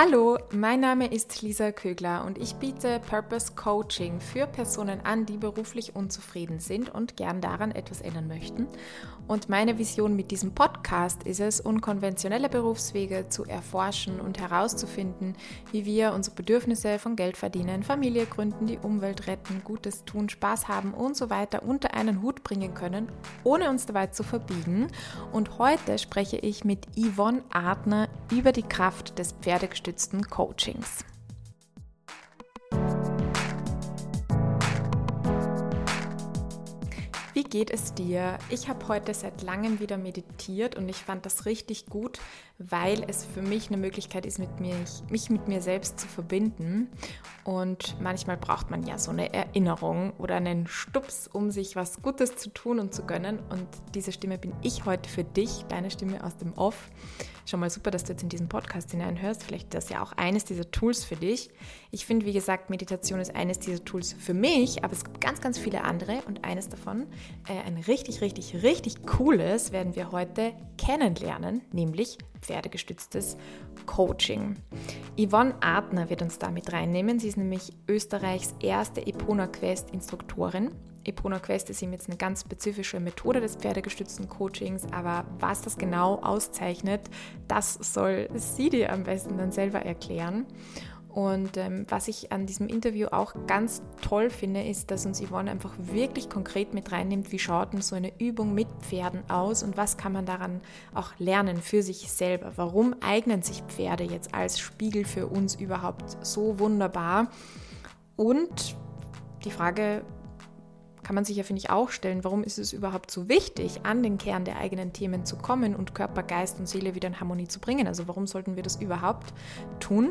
Hallo, mein Name ist Lisa Kögler und ich biete Purpose Coaching für Personen an, die beruflich unzufrieden sind und gern daran etwas ändern möchten. Und meine Vision mit diesem Podcast ist es, unkonventionelle Berufswege zu erforschen und herauszufinden, wie wir unsere Bedürfnisse von Geld verdienen, Familie gründen, die Umwelt retten, Gutes tun, Spaß haben und so weiter unter einen Hut bringen können, ohne uns dabei zu verbiegen. Und heute spreche ich mit Yvonne Adner über die Kraft des Pferdegestützten unterstützten Coachings. Wie geht es dir? Ich habe heute seit langem wieder meditiert und ich fand das richtig gut, weil es für mich eine Möglichkeit ist, mit mir, mich mit mir selbst zu verbinden. Und manchmal braucht man ja so eine Erinnerung oder einen Stups, um sich was Gutes zu tun und zu gönnen. Und diese Stimme bin ich heute für dich, deine Stimme aus dem Off schon mal super, dass du jetzt in diesen Podcast hineinhörst. Vielleicht ist das ja auch eines dieser Tools für dich. Ich finde, wie gesagt, Meditation ist eines dieser Tools für mich, aber es gibt ganz, ganz viele andere und eines davon, äh, ein richtig, richtig, richtig cooles, werden wir heute kennenlernen, nämlich pferdegestütztes Coaching. Yvonne Adner wird uns da mit reinnehmen. Sie ist nämlich Österreichs erste Epona Quest Instruktorin Epona Quest ist ihm jetzt eine ganz spezifische Methode des pferdegestützten Coachings, aber was das genau auszeichnet, das soll sie dir am besten dann selber erklären. Und ähm, was ich an diesem Interview auch ganz toll finde, ist, dass uns Yvonne einfach wirklich konkret mit reinnimmt, wie schaut denn so eine Übung mit Pferden aus und was kann man daran auch lernen für sich selber. Warum eignen sich Pferde jetzt als Spiegel für uns überhaupt so wunderbar? Und die Frage, kann man sich ja, finde ich, auch stellen, warum ist es überhaupt so wichtig, an den Kern der eigenen Themen zu kommen und Körper, Geist und Seele wieder in Harmonie zu bringen? Also warum sollten wir das überhaupt tun?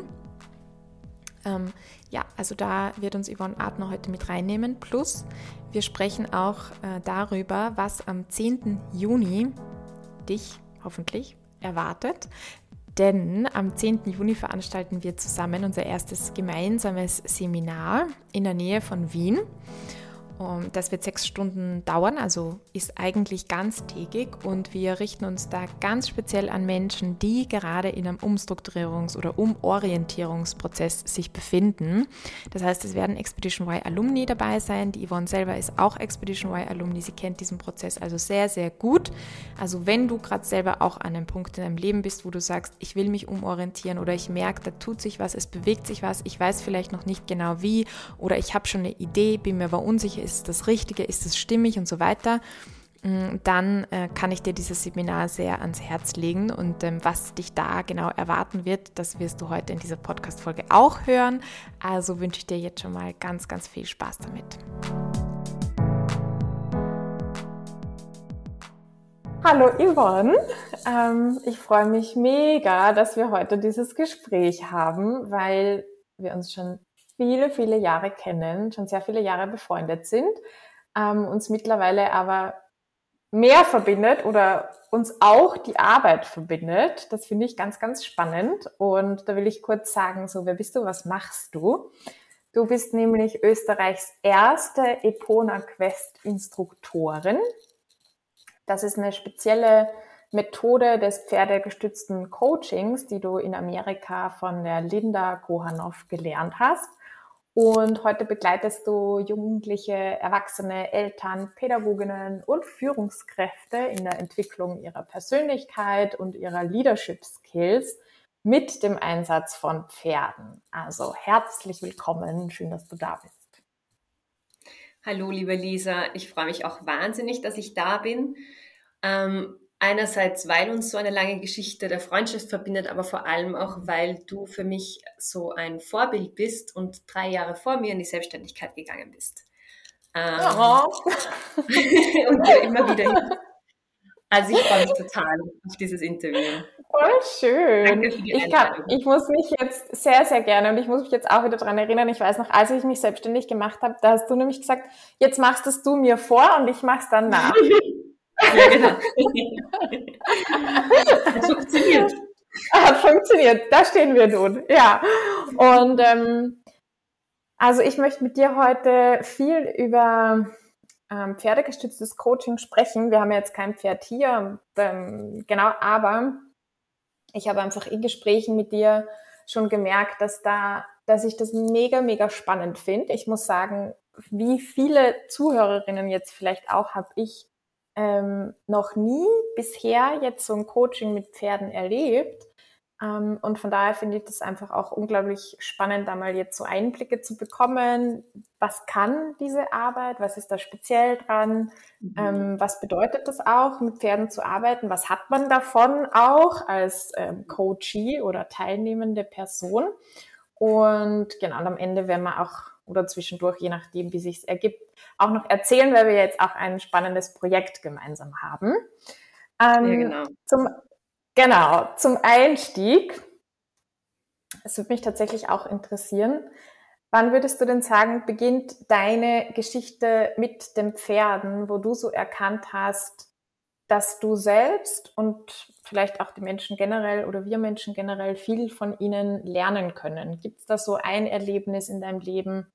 Ähm, ja, also da wird uns Yvonne Adner heute mit reinnehmen. Plus, wir sprechen auch äh, darüber, was am 10. Juni dich hoffentlich erwartet. Denn am 10. Juni veranstalten wir zusammen unser erstes gemeinsames Seminar in der Nähe von Wien. Das wird sechs Stunden dauern, also ist eigentlich ganztägig und wir richten uns da ganz speziell an Menschen, die gerade in einem Umstrukturierungs- oder Umorientierungsprozess sich befinden. Das heißt, es werden Expedition Y Alumni dabei sein. Die Yvonne selber ist auch Expedition Y Alumni. Sie kennt diesen Prozess also sehr, sehr gut. Also wenn du gerade selber auch an einem Punkt in deinem Leben bist, wo du sagst, ich will mich umorientieren oder ich merke, da tut sich was, es bewegt sich was, ich weiß vielleicht noch nicht genau wie oder ich habe schon eine Idee, bin mir aber unsicher, ist das Richtige, ist es stimmig und so weiter, mm, dann äh, kann ich dir dieses Seminar sehr ans Herz legen. Und ähm, was dich da genau erwarten wird, das wirst du heute in dieser Podcast-Folge auch hören. Also wünsche ich dir jetzt schon mal ganz, ganz viel Spaß damit. Hallo Yvonne, ähm, ich freue mich mega, dass wir heute dieses Gespräch haben, weil wir uns schon viele, viele Jahre kennen, schon sehr viele Jahre befreundet sind, ähm, uns mittlerweile aber mehr verbindet oder uns auch die Arbeit verbindet. Das finde ich ganz, ganz spannend. Und da will ich kurz sagen, so, wer bist du, was machst du? Du bist nämlich Österreichs erste Epona Quest Instruktorin. Das ist eine spezielle Methode des pferdegestützten Coachings, die du in Amerika von der Linda Kohanov gelernt hast. Und heute begleitest du Jugendliche, Erwachsene, Eltern, Pädagoginnen und Führungskräfte in der Entwicklung ihrer Persönlichkeit und ihrer Leadership Skills mit dem Einsatz von Pferden. Also herzlich willkommen, schön, dass du da bist. Hallo, liebe Lisa, ich freue mich auch wahnsinnig, dass ich da bin. Ähm, Einerseits, weil uns so eine lange Geschichte der Freundschaft verbindet, aber vor allem auch, weil du für mich so ein Vorbild bist und drei Jahre vor mir in die Selbstständigkeit gegangen bist. Ähm, und wir immer wieder. Also ich freue mich total auf dieses Interview. Voll schön. Ich, kann, ich muss mich jetzt sehr, sehr gerne und ich muss mich jetzt auch wieder daran erinnern, ich weiß noch, als ich mich selbstständig gemacht habe, da hast du nämlich gesagt, jetzt machst es du mir vor und ich mach's dann nach. Ja, genau. Hat funktioniert. Hat funktioniert. Da stehen wir nun. Ja. Und ähm, also ich möchte mit dir heute viel über ähm, pferdegestütztes Coaching sprechen. Wir haben jetzt kein Pferd hier, ähm, genau, aber ich habe einfach in Gesprächen mit dir schon gemerkt, dass da, dass ich das mega, mega spannend finde. Ich muss sagen, wie viele Zuhörerinnen jetzt vielleicht auch, habe ich ähm, noch nie bisher jetzt so ein Coaching mit Pferden erlebt. Ähm, und von daher finde ich das einfach auch unglaublich spannend, da mal jetzt so Einblicke zu bekommen. Was kann diese Arbeit? Was ist da speziell dran? Mhm. Ähm, was bedeutet das auch, mit Pferden zu arbeiten? Was hat man davon auch als ähm, Coachee oder teilnehmende Person? Und genau, und am Ende werden wir auch oder zwischendurch, je nachdem, wie sich ergibt, auch noch erzählen, weil wir jetzt auch ein spannendes Projekt gemeinsam haben. Ähm, ja, genau. Zum Genau, zum Einstieg. Es würde mich tatsächlich auch interessieren. Wann würdest du denn sagen, beginnt deine Geschichte mit den Pferden, wo du so erkannt hast, dass du selbst und vielleicht auch die Menschen generell oder wir Menschen generell viel von ihnen lernen können? Gibt es da so ein Erlebnis in deinem Leben,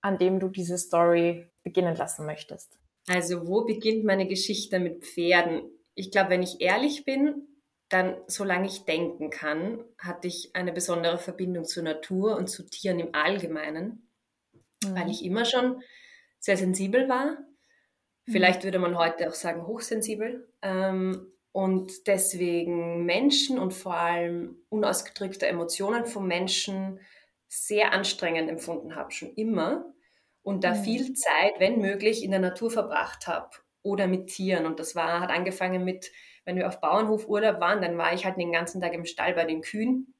an dem du diese Story beginnen lassen möchtest? Also wo beginnt meine Geschichte mit Pferden? Ich glaube, wenn ich ehrlich bin, dann, solange ich denken kann, hatte ich eine besondere Verbindung zur Natur und zu Tieren im Allgemeinen, mhm. weil ich immer schon sehr sensibel war. Mhm. Vielleicht würde man heute auch sagen hochsensibel. Ähm, und deswegen Menschen und vor allem unausgedrückte Emotionen von Menschen sehr anstrengend empfunden habe, schon immer. Und da mhm. viel Zeit, wenn möglich, in der Natur verbracht habe oder mit Tieren. Und das war, hat angefangen mit wenn wir auf Bauernhof Urlaub waren, dann war ich halt den ganzen Tag im Stall bei den Kühen.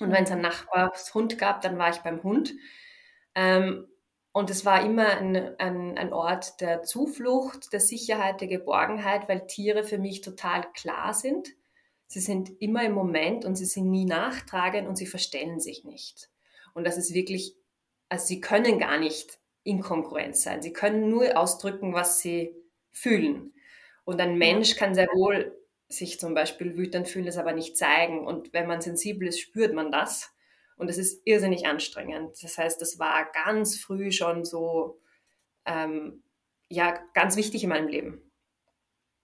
Und wenn es einen Nachbarshund gab, dann war ich beim Hund. Ähm, und es war immer ein, ein, ein, Ort der Zuflucht, der Sicherheit, der Geborgenheit, weil Tiere für mich total klar sind. Sie sind immer im Moment und sie sind nie nachtragend und sie verstellen sich nicht. Und das ist wirklich, also sie können gar nicht inkongruent sein. Sie können nur ausdrücken, was sie fühlen. Und ein Mensch kann sehr wohl sich zum Beispiel wütend fühlen, das aber nicht zeigen. Und wenn man sensibel ist, spürt man das. Und es ist irrsinnig anstrengend. Das heißt, das war ganz früh schon so, ähm, ja, ganz wichtig in meinem Leben.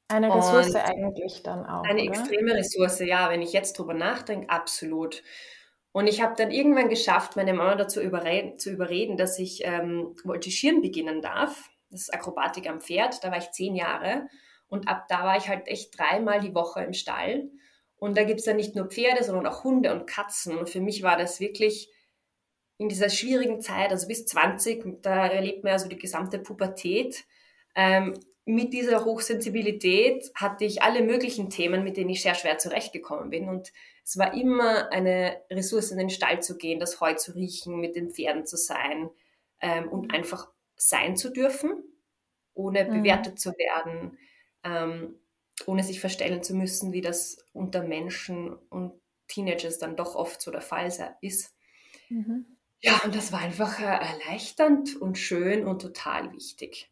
Eine Ressource Und eigentlich dann auch. Eine oder? extreme Ressource, ja, wenn ich jetzt drüber nachdenke, absolut. Und ich habe dann irgendwann geschafft, meine Mama dazu überreden, zu überreden, dass ich ähm, Voltigieren beginnen darf. Das ist Akrobatik am Pferd. Da war ich zehn Jahre. Und ab da war ich halt echt dreimal die Woche im Stall. Und da gibt es dann nicht nur Pferde, sondern auch Hunde und Katzen. Und für mich war das wirklich in dieser schwierigen Zeit, also bis 20, da erlebt man ja so die gesamte Pubertät. Ähm, mit dieser Hochsensibilität hatte ich alle möglichen Themen, mit denen ich sehr schwer zurechtgekommen bin. Und es war immer eine Ressource, in den Stall zu gehen, das Heu zu riechen, mit den Pferden zu sein ähm, und einfach sein zu dürfen, ohne mhm. bewertet zu werden ähm, ohne sich verstellen zu müssen, wie das unter Menschen und Teenagers dann doch oft so der Fall ist. Mhm. Ja, und das war einfach äh, erleichternd und schön und total wichtig.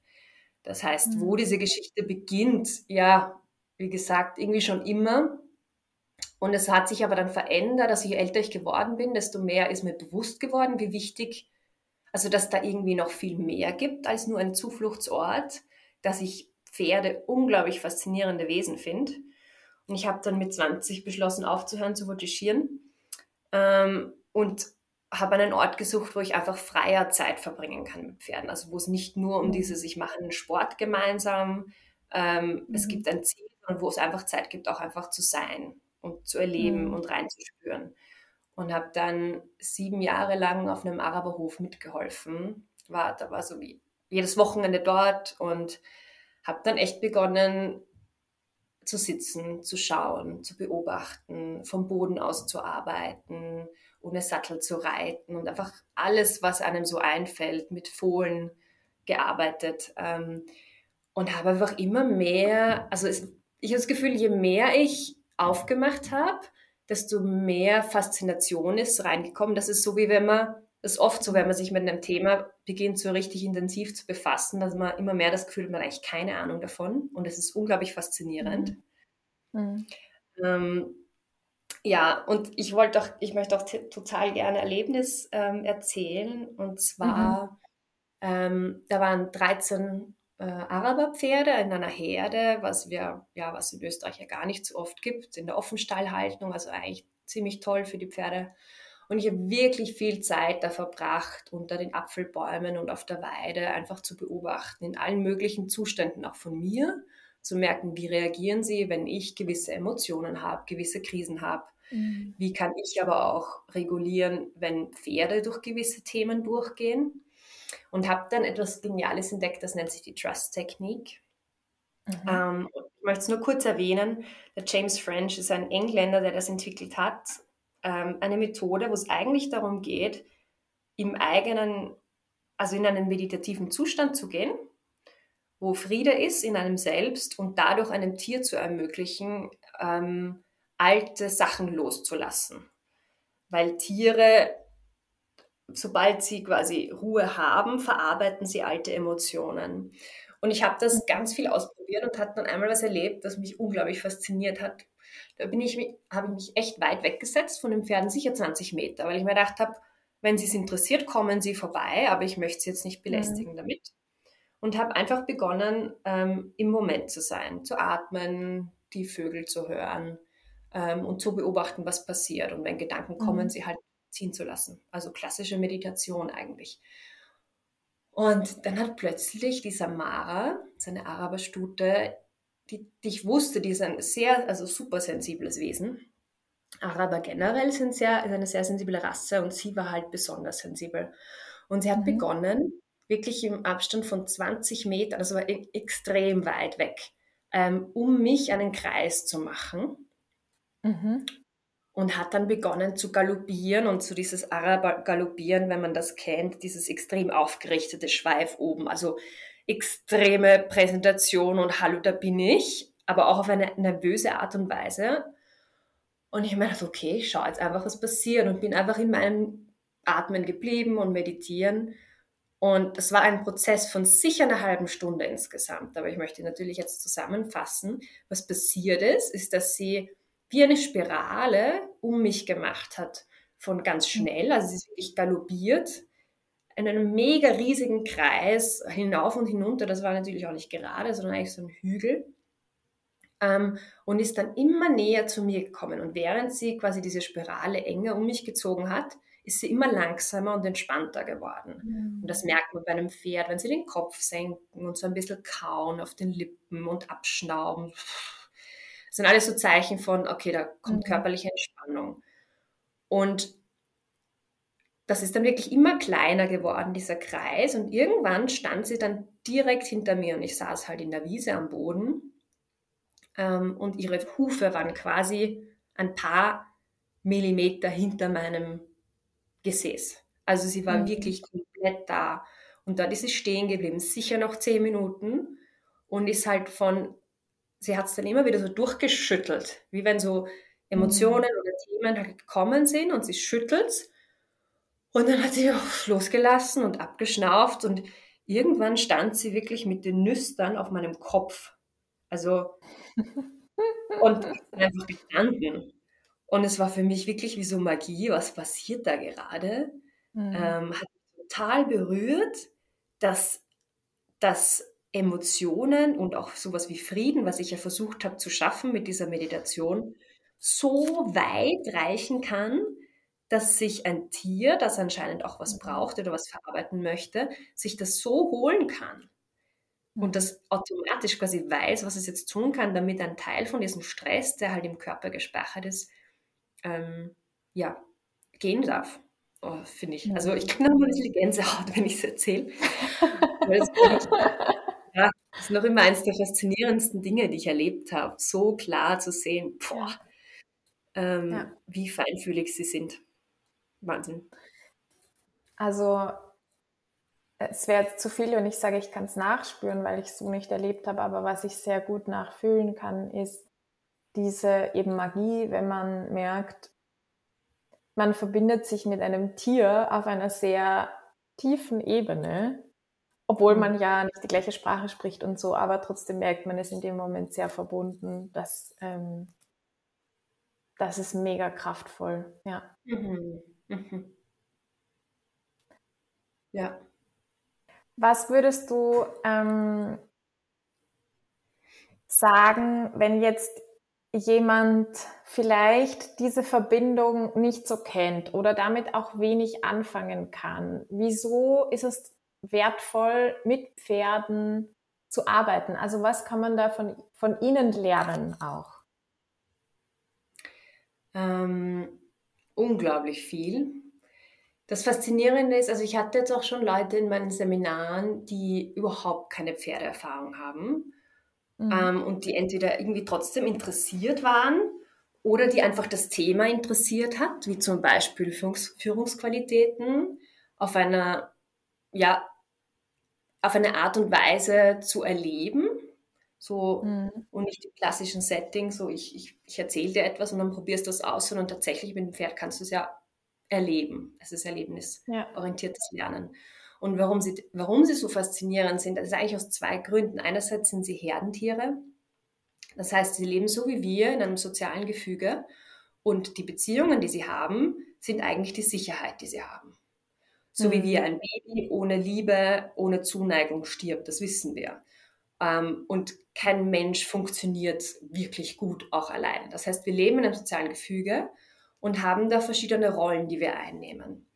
Das heißt, mhm. wo diese Geschichte beginnt, ja, wie gesagt, irgendwie schon immer. Und es hat sich aber dann verändert, dass je älter ich geworden bin, desto mehr ist mir bewusst geworden, wie wichtig, also dass da irgendwie noch viel mehr gibt als nur ein Zufluchtsort, dass ich Pferde unglaublich faszinierende Wesen finde. Und ich habe dann mit 20 beschlossen, aufzuhören zu voltigieren ähm, und habe einen Ort gesucht, wo ich einfach freier Zeit verbringen kann mit Pferden. Also wo es nicht nur um mhm. dieses, ich mache einen Sport gemeinsam, ähm, mhm. es gibt ein Ziel, sondern wo es einfach Zeit gibt, auch einfach zu sein und zu erleben mhm. und reinzuspüren. Und habe dann sieben Jahre lang auf einem Araberhof mitgeholfen. War, da war so wie jedes Wochenende dort und habe dann echt begonnen zu sitzen, zu schauen, zu beobachten, vom Boden aus zu arbeiten, ohne Sattel zu reiten und einfach alles, was einem so einfällt, mit Fohlen gearbeitet. Ähm, und habe einfach immer mehr, also es, ich habe das Gefühl, je mehr ich aufgemacht habe, desto mehr Faszination ist reingekommen. Das ist so, wie wenn man das ist oft so, wenn man sich mit einem Thema beginnt, so richtig intensiv zu befassen, dass man immer mehr das Gefühl hat, man hat eigentlich keine Ahnung davon. Und es ist unglaublich faszinierend. Mhm. mhm. Ähm, ja, und ich wollte auch, ich möchte auch total gerne Erlebnis ähm, erzählen. Und zwar, mhm. ähm, da waren 13 äh, Araberpferde in einer Herde, was wir, ja, was in Österreich ja gar nicht so oft gibt, in der Offenstallhaltung, also eigentlich ziemlich toll für die Pferde. Und ich habe wirklich viel Zeit da verbracht, unter den Apfelbäumen und auf der Weide einfach zu beobachten, in allen möglichen Zuständen auch von mir, zu merken, wie reagieren sie, wenn ich gewisse Emotionen habe, gewisse Krisen habe. Mhm. Wie kann ich aber auch regulieren, wenn Pferde durch gewisse Themen durchgehen? Und habe dann etwas Geniales entdeckt, das nennt sich die Trust-Technik. Mhm. Ähm, ich möchte es nur kurz erwähnen. Der James French ist ein Engländer, der das entwickelt hat. Ähm, eine Methode, wo es eigentlich darum geht, im eigenen, also in einen meditativen Zustand zu gehen, wo Friede ist in einem selbst und dadurch einem Tier zu ermöglichen, ähm, alte Sachen loszulassen. Weil Tiere, sobald sie quasi Ruhe haben, verarbeiten sie alte Emotionen. Und ich habe das ganz viel ausprobiert und hatte dann einmal was erlebt, das mich unglaublich fasziniert hat. Da bin ich, habe ich mich echt weit weggesetzt von den Pferden, sicher 20 Meter, weil ich mir gedacht habe, wenn sie es interessiert, kommen sie vorbei, aber ich möchte sie jetzt nicht belästigen mhm. damit. Und habe einfach begonnen, ähm, im Moment zu sein, zu atmen, die Vögel zu hören ähm, und zu beobachten, was passiert. Und wenn Gedanken kommen, mhm. sie halt ziehen zu lassen. Also klassische Meditation eigentlich. Und dann hat plötzlich dieser Mara, seine Araberstute, die, die ich wusste, die ist ein sehr, also super sensibles Wesen. Araber generell sind sehr, ist eine sehr sensible Rasse und sie war halt besonders sensibel. Und sie hat mhm. begonnen, wirklich im Abstand von 20 Metern, also war e-, extrem weit weg, ähm, um mich einen Kreis zu machen. Mhm und hat dann begonnen zu galoppieren und so dieses Araber-Galoppieren, wenn man das kennt, dieses extrem aufgerichtete Schweif oben, also extreme Präsentation und Hallo, da bin ich, aber auch auf eine nervöse Art und Weise. Und ich meine, okay, ich schaue jetzt einfach, was passiert und bin einfach in meinem Atmen geblieben und meditieren. Und das war ein Prozess von sicher einer halben Stunde insgesamt. Aber ich möchte natürlich jetzt zusammenfassen, was passiert ist, ist, dass sie wie eine Spirale um mich gemacht hat. Von ganz mhm. schnell, also sie ist wirklich galoppiert, in einem mega riesigen Kreis hinauf und hinunter. Das war natürlich auch nicht gerade, sondern eigentlich so ein Hügel. Ähm, und ist dann immer näher zu mir gekommen. Und während sie quasi diese Spirale enger um mich gezogen hat, ist sie immer langsamer und entspannter geworden. Mhm. Und das merkt man bei einem Pferd, wenn sie den Kopf senken und so ein bisschen kauen auf den Lippen und abschnauben. Das sind alles so Zeichen von, okay, da kommt mhm. körperliche Entspannung. Und das ist dann wirklich immer kleiner geworden, dieser Kreis. Und irgendwann stand sie dann direkt hinter mir und ich saß halt in der Wiese am Boden. Ähm, und ihre Hufe waren quasi ein paar Millimeter hinter meinem Gesäß. Also sie war mhm. wirklich komplett da. Und dort ist sie stehen geblieben, sicher noch zehn Minuten und ist halt von sie hat es dann immer wieder so durchgeschüttelt, wie wenn so Emotionen mhm. oder Themen halt gekommen sind und sie schüttelt und dann hat sie auch losgelassen und abgeschnauft und irgendwann stand sie wirklich mit den Nüstern auf meinem Kopf. Also und einfach gestanden. Und es war für mich wirklich wie so Magie, was passiert da gerade? Mhm. Ähm, hat total berührt, dass, dass Emotionen und auch sowas wie Frieden, was ich ja versucht habe zu schaffen mit dieser Meditation, so weit reichen kann, dass sich ein Tier, das anscheinend auch was mhm. braucht oder was verarbeiten möchte, sich das so holen kann und mhm. das automatisch quasi weiß, was es jetzt tun kann, damit ein Teil von diesem Stress, der halt im Körper gespeichert ist, ähm, ja, gehen darf. Oh, Finde ich. Also ich kriege noch mal ein bisschen Gänsehaut, wenn ich es erzähle. Ja, das ist noch immer eines der faszinierendsten Dinge, die ich erlebt habe, so klar zu sehen, boah, ähm, ja. wie feinfühlig sie sind. Wahnsinn. Also es wäre jetzt zu viel, wenn ich sage, ich kann es nachspüren, weil ich es so nicht erlebt habe, aber was ich sehr gut nachfühlen kann, ist diese eben Magie, wenn man merkt, man verbindet sich mit einem Tier auf einer sehr tiefen Ebene obwohl mhm. man ja nicht die gleiche Sprache spricht und so, aber trotzdem merkt man es in dem Moment sehr verbunden. dass ähm, das ist mega kraftvoll, ja. Mhm. Mhm. Ja. Was würdest du ähm, sagen, wenn jetzt jemand vielleicht diese Verbindung nicht so kennt oder damit auch wenig anfangen kann, wieso ist es wertvoll, mit Pferden zu arbeiten? Also was kann man da von, von Ihnen lernen auch? Ähm, unglaublich viel. Das Faszinierende ist, also ich hatte jetzt auch schon Leute in meinen Seminaren, die überhaupt keine Pferdeerfahrung haben mhm. ähm, und die entweder irgendwie trotzdem interessiert waren oder die einfach das Thema interessiert hat, wie zum Beispiel Führungs Führungsqualitäten auf einer, ja, auf eine Art und Weise zu erleben, so mhm. und nicht im klassischen Setting, so ich, ich, ich erzähle dir etwas und dann probierst du das aus, sondern tatsächlich mit dem Pferd kannst du es ja erleben. Es ist erlebnisorientiertes ja. Lernen. Und warum sie, warum sie so faszinierend sind, das ist eigentlich aus zwei Gründen. Einerseits sind sie Herdentiere. Das heißt, sie leben so wie wir in einem sozialen Gefüge. Und die Beziehungen, die sie haben, sind eigentlich die Sicherheit, die sie haben. So mhm. wie wir ein Baby ohne Liebe, ohne Zuneigung stirbt, das wissen wir. Ähm, und kein Mensch funktioniert wirklich gut auch alleine. Das heißt, wir leben in einem sozialen Gefüge und haben da verschiedene Rollen, die wir einnehmen.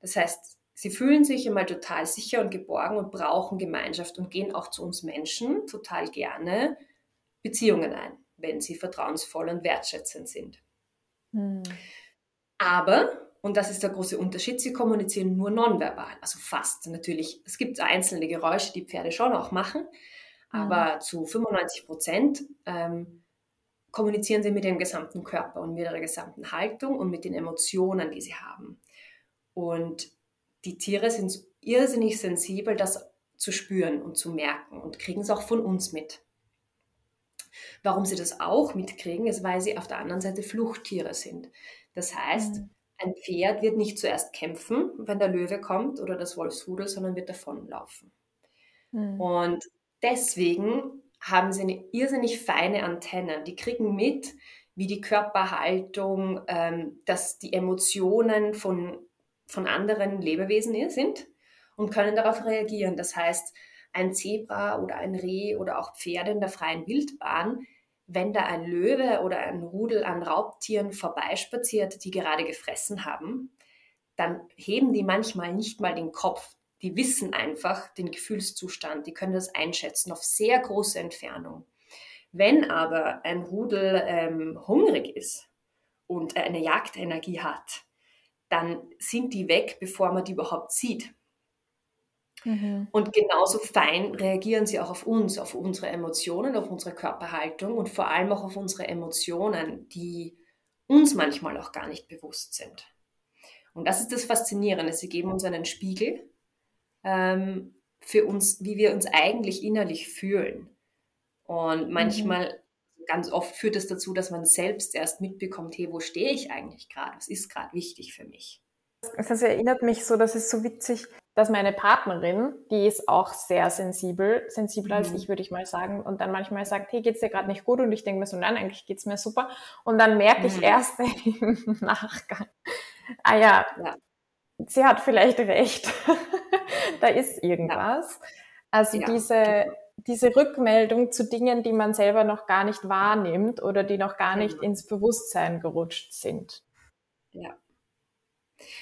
Das heißt, Sie fühlen sich einmal total sicher und geborgen und brauchen Gemeinschaft und gehen auch zu uns Menschen total gerne Beziehungen ein, wenn sie vertrauensvoll und wertschätzend sind. Hm. Aber, und das ist der große Unterschied, sie kommunizieren nur nonverbal, also fast natürlich. Es gibt einzelne Geräusche, die Pferde schon auch machen, hm. aber zu 95 Prozent ähm, kommunizieren sie mit dem gesamten Körper und mit ihrer gesamten Haltung und mit den Emotionen, die sie haben. Und die Tiere sind irrsinnig sensibel, das zu spüren und zu merken und kriegen es auch von uns mit. Warum sie das auch mitkriegen, ist, weil sie auf der anderen Seite Fluchttiere sind. Das heißt, mhm. Ein Pferd wird nicht zuerst kämpfen, wenn der Löwe kommt oder das Wolfsrudel, sondern wird davonlaufen. Mhm. Und deswegen haben sie eine irrsinnig feine Antenne. Die kriegen mit, wie die Körperhaltung, ähm, dass die Emotionen von von anderen Lebewesen sind und können darauf reagieren. Das heißt, ein Zebra oder ein Reh oder auch Pferde in der freien Wildbahn, wenn da ein Löwe oder ein Rudel an Raubtieren vorbeispaziert, die gerade gefressen haben, dann heben die manchmal nicht mal den Kopf. Die wissen einfach den Gefühlszustand, die können das einschätzen auf sehr große Entfernung. Wenn aber ein Rudel ähm, hungrig ist und eine Jagdenergie hat, dann sind die weg, bevor man die überhaupt sieht. Mhm. Und genauso fein reagieren sie auch auf uns, auf unsere Emotionen, auf unsere Körperhaltung und vor allem auch auf unsere Emotionen, die uns manchmal auch gar nicht bewusst sind. Und das ist das Faszinierende. Sie geben uns einen Spiegel ähm, für uns, wie wir uns eigentlich innerlich fühlen. Und mhm. manchmal ganz oft führt es das dazu, dass man selbst erst mitbekommt, hey, wo stehe ich eigentlich gerade? Was ist gerade wichtig für mich? Das erinnert mich so, das ist so witzig, dass meine Partnerin, die ist auch sehr sensibel, sensibler mhm. als ich, würde ich mal sagen, und dann manchmal sagt, hey, geht's dir gerade nicht gut? Und ich denke mir so, nein, eigentlich geht's mir super. Und dann merke mhm. ich erst im Nachgang, ah ja, ja, sie hat vielleicht recht. da ist irgendwas. Ja. Also ja, diese, genau diese Rückmeldung zu Dingen, die man selber noch gar nicht wahrnimmt oder die noch gar nicht ins Bewusstsein gerutscht sind. Ja.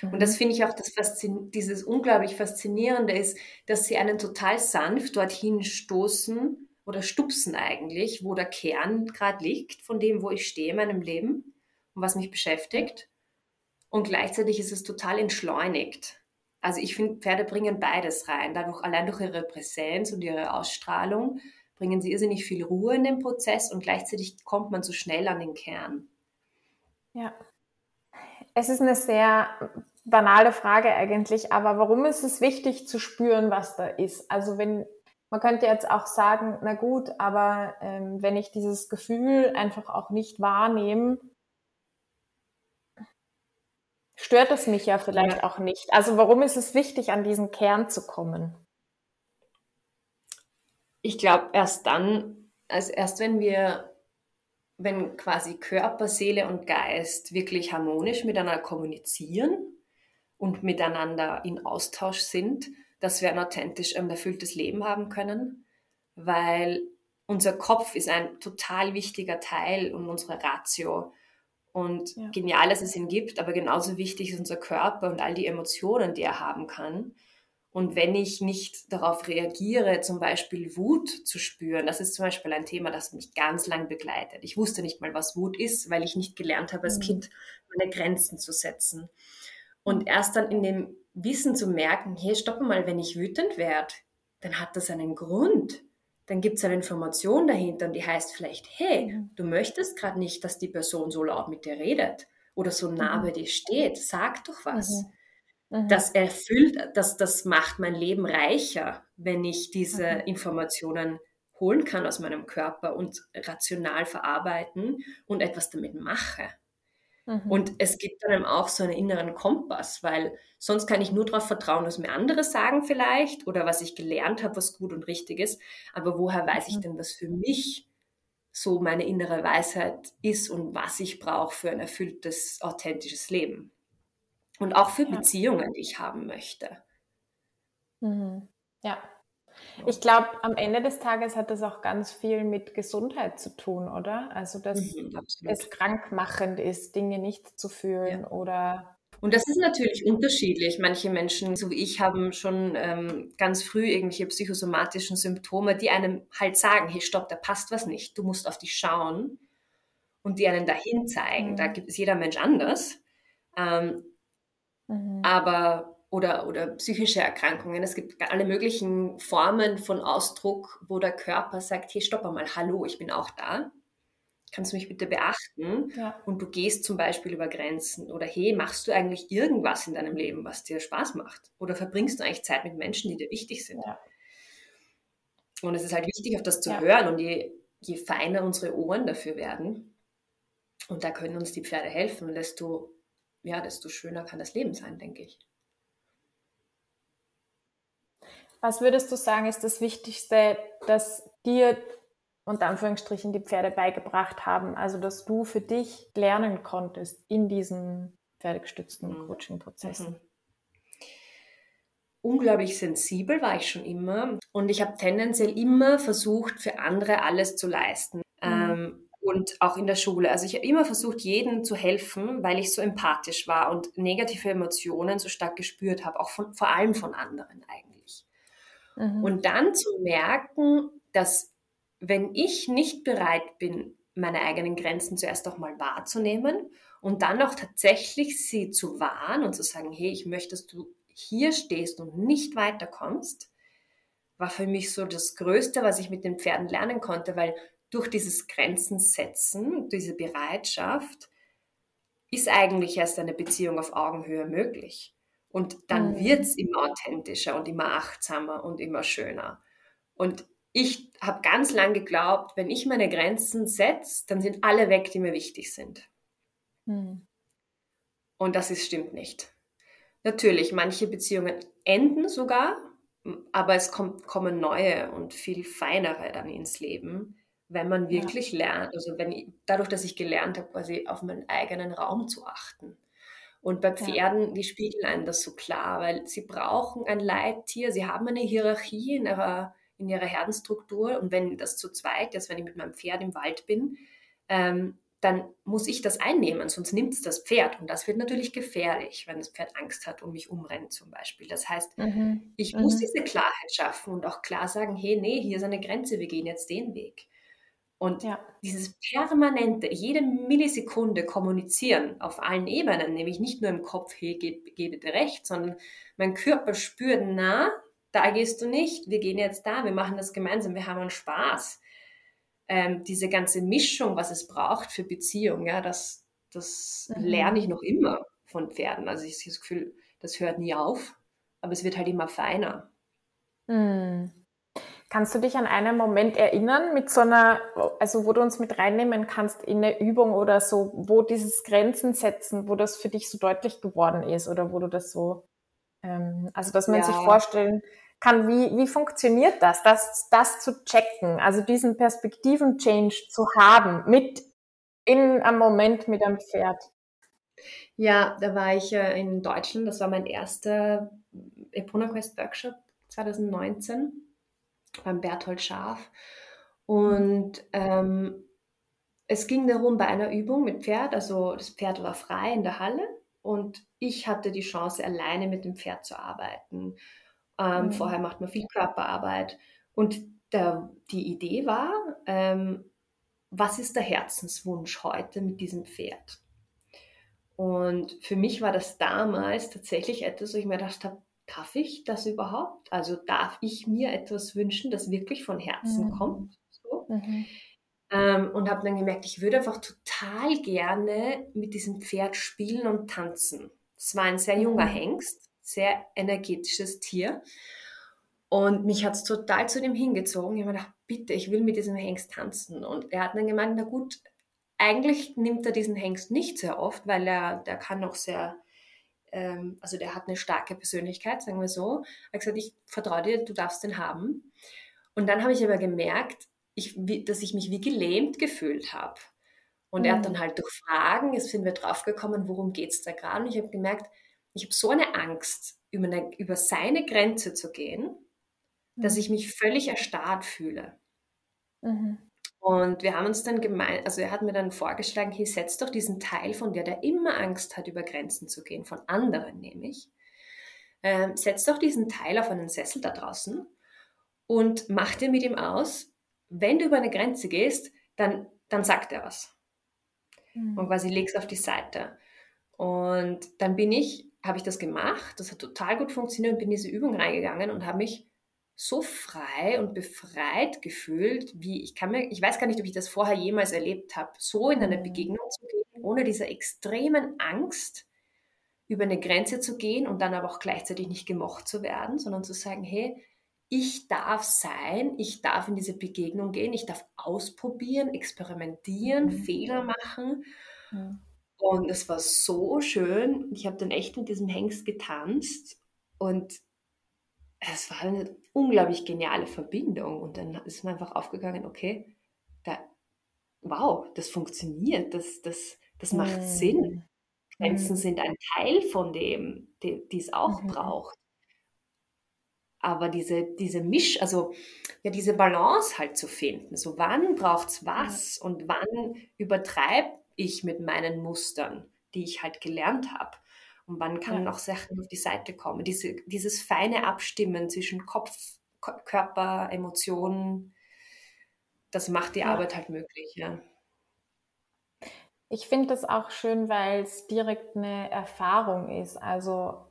Und das mhm. finde ich auch das Faszin dieses unglaublich Faszinierende ist, dass sie einen total sanft dorthin stoßen oder stupsen eigentlich, wo der Kern gerade liegt von dem, wo ich stehe in meinem Leben und was mich beschäftigt. Und gleichzeitig ist es total entschleunigt. Also ich finde, Pferde bringen beides rein. Dadurch, allein durch ihre Präsenz und ihre Ausstrahlung bringen sie irrsinnig viel Ruhe in den Prozess und gleichzeitig kommt man so schnell an den Kern. Ja. Es ist eine sehr banale Frage eigentlich, aber warum ist es wichtig zu spüren, was da ist? Also wenn man könnte jetzt auch sagen, na gut, aber ähm, wenn ich dieses Gefühl einfach auch nicht wahrnehme, stört es mich ja vielleicht ja. auch nicht. Also warum ist es wichtig, an diesen Kern zu kommen? Ich glaube, erst dann, also erst wenn wir, wenn quasi Körper, Seele und Geist wirklich harmonisch miteinander kommunizieren und miteinander in Austausch sind, dass wir ein authentisch ein erfülltes Leben haben können, weil unser Kopf ist ein total wichtiger Teil und unsere Ratio. Und ja. genial, dass es ihn gibt, aber genauso wichtig ist unser Körper und all die Emotionen, die er haben kann. Und wenn ich nicht darauf reagiere, zum Beispiel Wut zu spüren, das ist zum Beispiel ein Thema, das mich ganz lang begleitet. Ich wusste nicht mal, was Wut ist, weil ich nicht gelernt habe, als mhm. Kind meine Grenzen zu setzen. Und erst dann in dem Wissen zu merken, hey, stopp mal, wenn ich wütend werde, dann hat das einen Grund. Dann gibt es eine Information dahinter und die heißt vielleicht, hey, du möchtest gerade nicht, dass die Person so laut mit dir redet oder so nah mhm. bei dir steht. Sag doch was. Mhm. Mhm. Das erfüllt, das, das macht mein Leben reicher, wenn ich diese mhm. Informationen holen kann aus meinem Körper und rational verarbeiten und etwas damit mache. Mhm. Und es gibt dann auch so einen inneren Kompass, weil sonst kann ich nur darauf vertrauen, was mir andere sagen vielleicht oder was ich gelernt habe, was gut und richtig ist. Aber woher weiß ich mhm. denn, was für mich so meine innere Weisheit ist und was ich brauche für ein erfülltes, authentisches Leben? Und auch für ja. Beziehungen, die ich haben möchte. Mhm. Ja. Ich glaube, am Ende des Tages hat das auch ganz viel mit Gesundheit zu tun, oder? Also, dass mhm, es krankmachend ist, Dinge nicht zu fühlen ja. oder und das ist natürlich unterschiedlich. Manche Menschen, so wie ich, haben schon ähm, ganz früh irgendwelche psychosomatischen Symptome, die einem halt sagen, hey, stopp, da passt was nicht, du musst auf dich schauen und die einen dahin zeigen. Mhm. Da gibt es jeder Mensch anders. Ähm, Mhm. Aber oder, oder psychische Erkrankungen. Es gibt alle möglichen Formen von Ausdruck, wo der Körper sagt, hey, stopp einmal, hallo, ich bin auch da. Kannst du mich bitte beachten? Ja. Und du gehst zum Beispiel über Grenzen. Oder hey, machst du eigentlich irgendwas in deinem Leben, was dir Spaß macht? Oder verbringst du eigentlich Zeit mit Menschen, die dir wichtig sind? Ja. Und es ist halt wichtig, auf das zu ja. hören. Und je, je feiner unsere Ohren dafür werden, und da können uns die Pferde helfen, desto ja, desto schöner kann das Leben sein, denke ich. Was würdest du sagen, ist das Wichtigste, dass dir unter Anführungsstrichen die Pferde beigebracht haben? Also, dass du für dich lernen konntest in diesen pferdegestützten mhm. Coaching-Prozessen? Mhm. Unglaublich sensibel war ich schon immer und ich habe tendenziell immer versucht, für andere alles zu leisten. Mhm. Ähm, und auch in der Schule. Also ich habe immer versucht, jedem zu helfen, weil ich so empathisch war und negative Emotionen so stark gespürt habe, auch von, vor allem von anderen eigentlich. Mhm. Und dann zu merken, dass wenn ich nicht bereit bin, meine eigenen Grenzen zuerst auch mal wahrzunehmen und dann auch tatsächlich sie zu wahren und zu sagen, hey, ich möchte, dass du hier stehst und nicht weiterkommst, war für mich so das Größte, was ich mit den Pferden lernen konnte, weil durch dieses Grenzen setzen, diese Bereitschaft, ist eigentlich erst eine Beziehung auf Augenhöhe möglich. Und dann mhm. wird es immer authentischer und immer achtsamer und immer schöner. Und ich habe ganz lange geglaubt, wenn ich meine Grenzen setze, dann sind alle weg, die mir wichtig sind. Mhm. Und das ist, stimmt nicht. Natürlich, manche Beziehungen enden sogar, aber es kommt, kommen neue und viel feinere dann ins Leben, wenn man wirklich ja. lernt, also wenn ich, dadurch, dass ich gelernt habe, quasi auf meinen eigenen Raum zu achten. Und bei Pferden, ja. die spiegeln einen das so klar, weil sie brauchen ein Leittier, sie haben eine Hierarchie in ihrer, in ihrer Herdenstruktur und wenn das zu zweit ist, wenn ich mit meinem Pferd im Wald bin, ähm, dann muss ich das einnehmen, sonst nimmt es das Pferd. Und das wird natürlich gefährlich, wenn das Pferd Angst hat und mich umrennt zum Beispiel. Das heißt, mhm. ich muss mhm. diese Klarheit schaffen und auch klar sagen, hey, nee, hier ist eine Grenze, wir gehen jetzt den Weg. Und ja. dieses permanente, jede Millisekunde kommunizieren auf allen Ebenen, nämlich nicht nur im Kopf, hey, geh, geh bitte recht, sondern mein Körper spürt, na, da gehst du nicht, wir gehen jetzt da, wir machen das gemeinsam, wir haben einen Spaß. Ähm, diese ganze Mischung, was es braucht für Beziehung, ja, das, das mhm. lerne ich noch immer von Pferden. Also ich habe das Gefühl, das hört nie auf, aber es wird halt immer feiner. Mhm. Kannst du dich an einen Moment erinnern mit so einer, also wo du uns mit reinnehmen kannst in eine Übung oder so, wo dieses Grenzen setzen, wo das für dich so deutlich geworden ist oder wo du das so, ähm, also dass man ja. sich vorstellen kann, wie, wie funktioniert das, das, das zu checken, also diesen Perspektiven-Change zu haben mit in einem Moment mit einem Pferd. Ja, da war ich äh, in Deutschland, das war mein erster Epona Quest Workshop 2019 beim Berthold Scharf. Und ähm, es ging darum bei einer Übung mit Pferd, also das Pferd war frei in der Halle und ich hatte die Chance, alleine mit dem Pferd zu arbeiten. Ähm, mhm. Vorher macht man viel Körperarbeit. Und der, die Idee war, ähm, was ist der Herzenswunsch heute mit diesem Pferd? Und für mich war das damals tatsächlich etwas, wo ich mir gedacht habe, darf ich das überhaupt? Also darf ich mir etwas wünschen, das wirklich von Herzen mhm. kommt? So. Mhm. Ähm, und habe dann gemerkt, ich würde einfach total gerne mit diesem Pferd spielen und tanzen. Es war ein sehr junger mhm. Hengst, sehr energetisches Tier. Und mich hat es total zu dem hingezogen. Ich habe mir gedacht, bitte, ich will mit diesem Hengst tanzen. Und er hat dann gemeint, na gut, eigentlich nimmt er diesen Hengst nicht sehr oft, weil er, der kann noch sehr, ähm, also der hat eine starke Persönlichkeit, sagen wir so. Er hat gesagt, ich vertraue dir, du darfst den haben. Und dann habe ich aber gemerkt, ich, wie, dass ich mich wie gelähmt gefühlt habe. Und mhm. er hat dann mhm. halt durch Fragen, jetzt sind wir draufgekommen, worum geht es da gerade. Und ich habe gemerkt, ich habe so eine Angst, über, eine, über seine Grenze zu gehen, mhm. dass ich mich völlig erstarrt fühle. Mhm. Und wir haben uns dann gemeint, also er hat mir dann vorgeschlagen, hier setz doch diesen Teil von dir, der immer Angst hat, über Grenzen zu gehen, von anderen nämlich, ähm, setz doch diesen Teil auf einen Sessel da draußen und mach dir mit ihm aus, wenn du über eine Grenze gehst, dann, dann sagt er was. Mhm. Und quasi legst auf die Seite. Und dann bin ich, habe ich das gemacht, das hat total gut funktioniert und bin in diese Übung reingegangen und habe mich so frei und befreit gefühlt, wie ich kann mir, ich weiß gar nicht, ob ich das vorher jemals erlebt habe, so in eine mhm. Begegnung zu gehen, ohne dieser extremen Angst, über eine Grenze zu gehen und dann aber auch gleichzeitig nicht gemocht zu werden, sondern zu sagen, hey, ich darf sein, ich darf in diese Begegnung gehen, ich darf ausprobieren, experimentieren, mhm. Fehler machen. Mhm. Und es war so schön. Ich habe dann echt mit diesem Hengst getanzt und es war eine unglaublich geniale Verbindung. Und dann ist mir einfach aufgegangen, okay, da, wow, das funktioniert, das, das, das macht mhm. Sinn. Grenzen mhm. sind ein Teil von dem, die, die es auch mhm. braucht aber diese, diese Misch, also ja, diese Balance halt zu finden. So, wann braucht es was und wann übertreibe ich mit meinen Mustern, die ich halt gelernt habe. Und wann kann ja. noch Sachen auf die Seite kommen. Diese, dieses feine Abstimmen zwischen Kopf, Körper, Emotionen, das macht die ja. Arbeit halt möglich, ja. Ich finde das auch schön, weil es direkt eine Erfahrung ist. Also,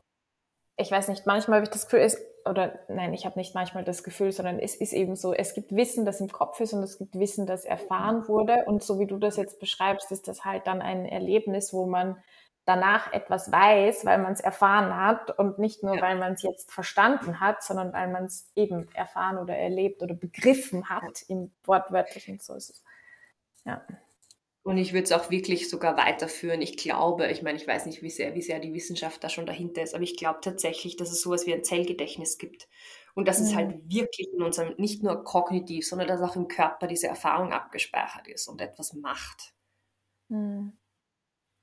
ich weiß nicht, manchmal habe ich das Gefühl, es oder nein, ich habe nicht manchmal das Gefühl, sondern es ist eben so, es gibt Wissen, das im Kopf ist und es gibt Wissen, das erfahren wurde. Und so wie du das jetzt beschreibst, ist das halt dann ein Erlebnis, wo man danach etwas weiß, weil man es erfahren hat und nicht nur, ja. weil man es jetzt verstanden hat, sondern weil man es eben erfahren oder erlebt oder begriffen hat im wortwörtlichen. So ist es. Ja. Und ich würde es auch wirklich sogar weiterführen. Ich glaube, ich meine, ich weiß nicht, wie sehr, wie sehr die Wissenschaft da schon dahinter ist, aber ich glaube tatsächlich, dass es sowas wie ein Zellgedächtnis gibt. Und dass mhm. es halt wirklich in unserem, nicht nur kognitiv, sondern dass auch im Körper diese Erfahrung abgespeichert ist und etwas macht. Mhm.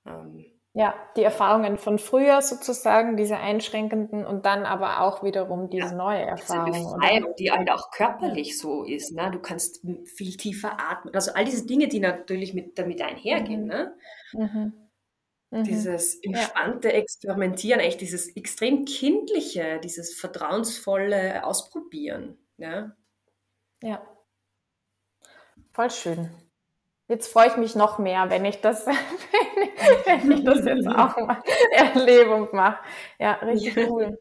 Ähm, ja, die Erfahrungen von früher sozusagen, diese einschränkenden und dann aber auch wiederum diese ja, neue Erfahrung. Diese Befreiung, die halt auch körperlich so ist. Ne? Du kannst viel tiefer atmen. Also all diese Dinge, die natürlich mit, damit einhergehen. Mhm. Ne? Mhm. Mhm. Dieses entspannte ja. Experimentieren, echt dieses extrem kindliche, dieses vertrauensvolle Ausprobieren. Ja. ja. Voll schön. Jetzt freue ich mich noch mehr, wenn ich das, wenn ich das jetzt auch mal erlebe und mache. Ja, richtig cool.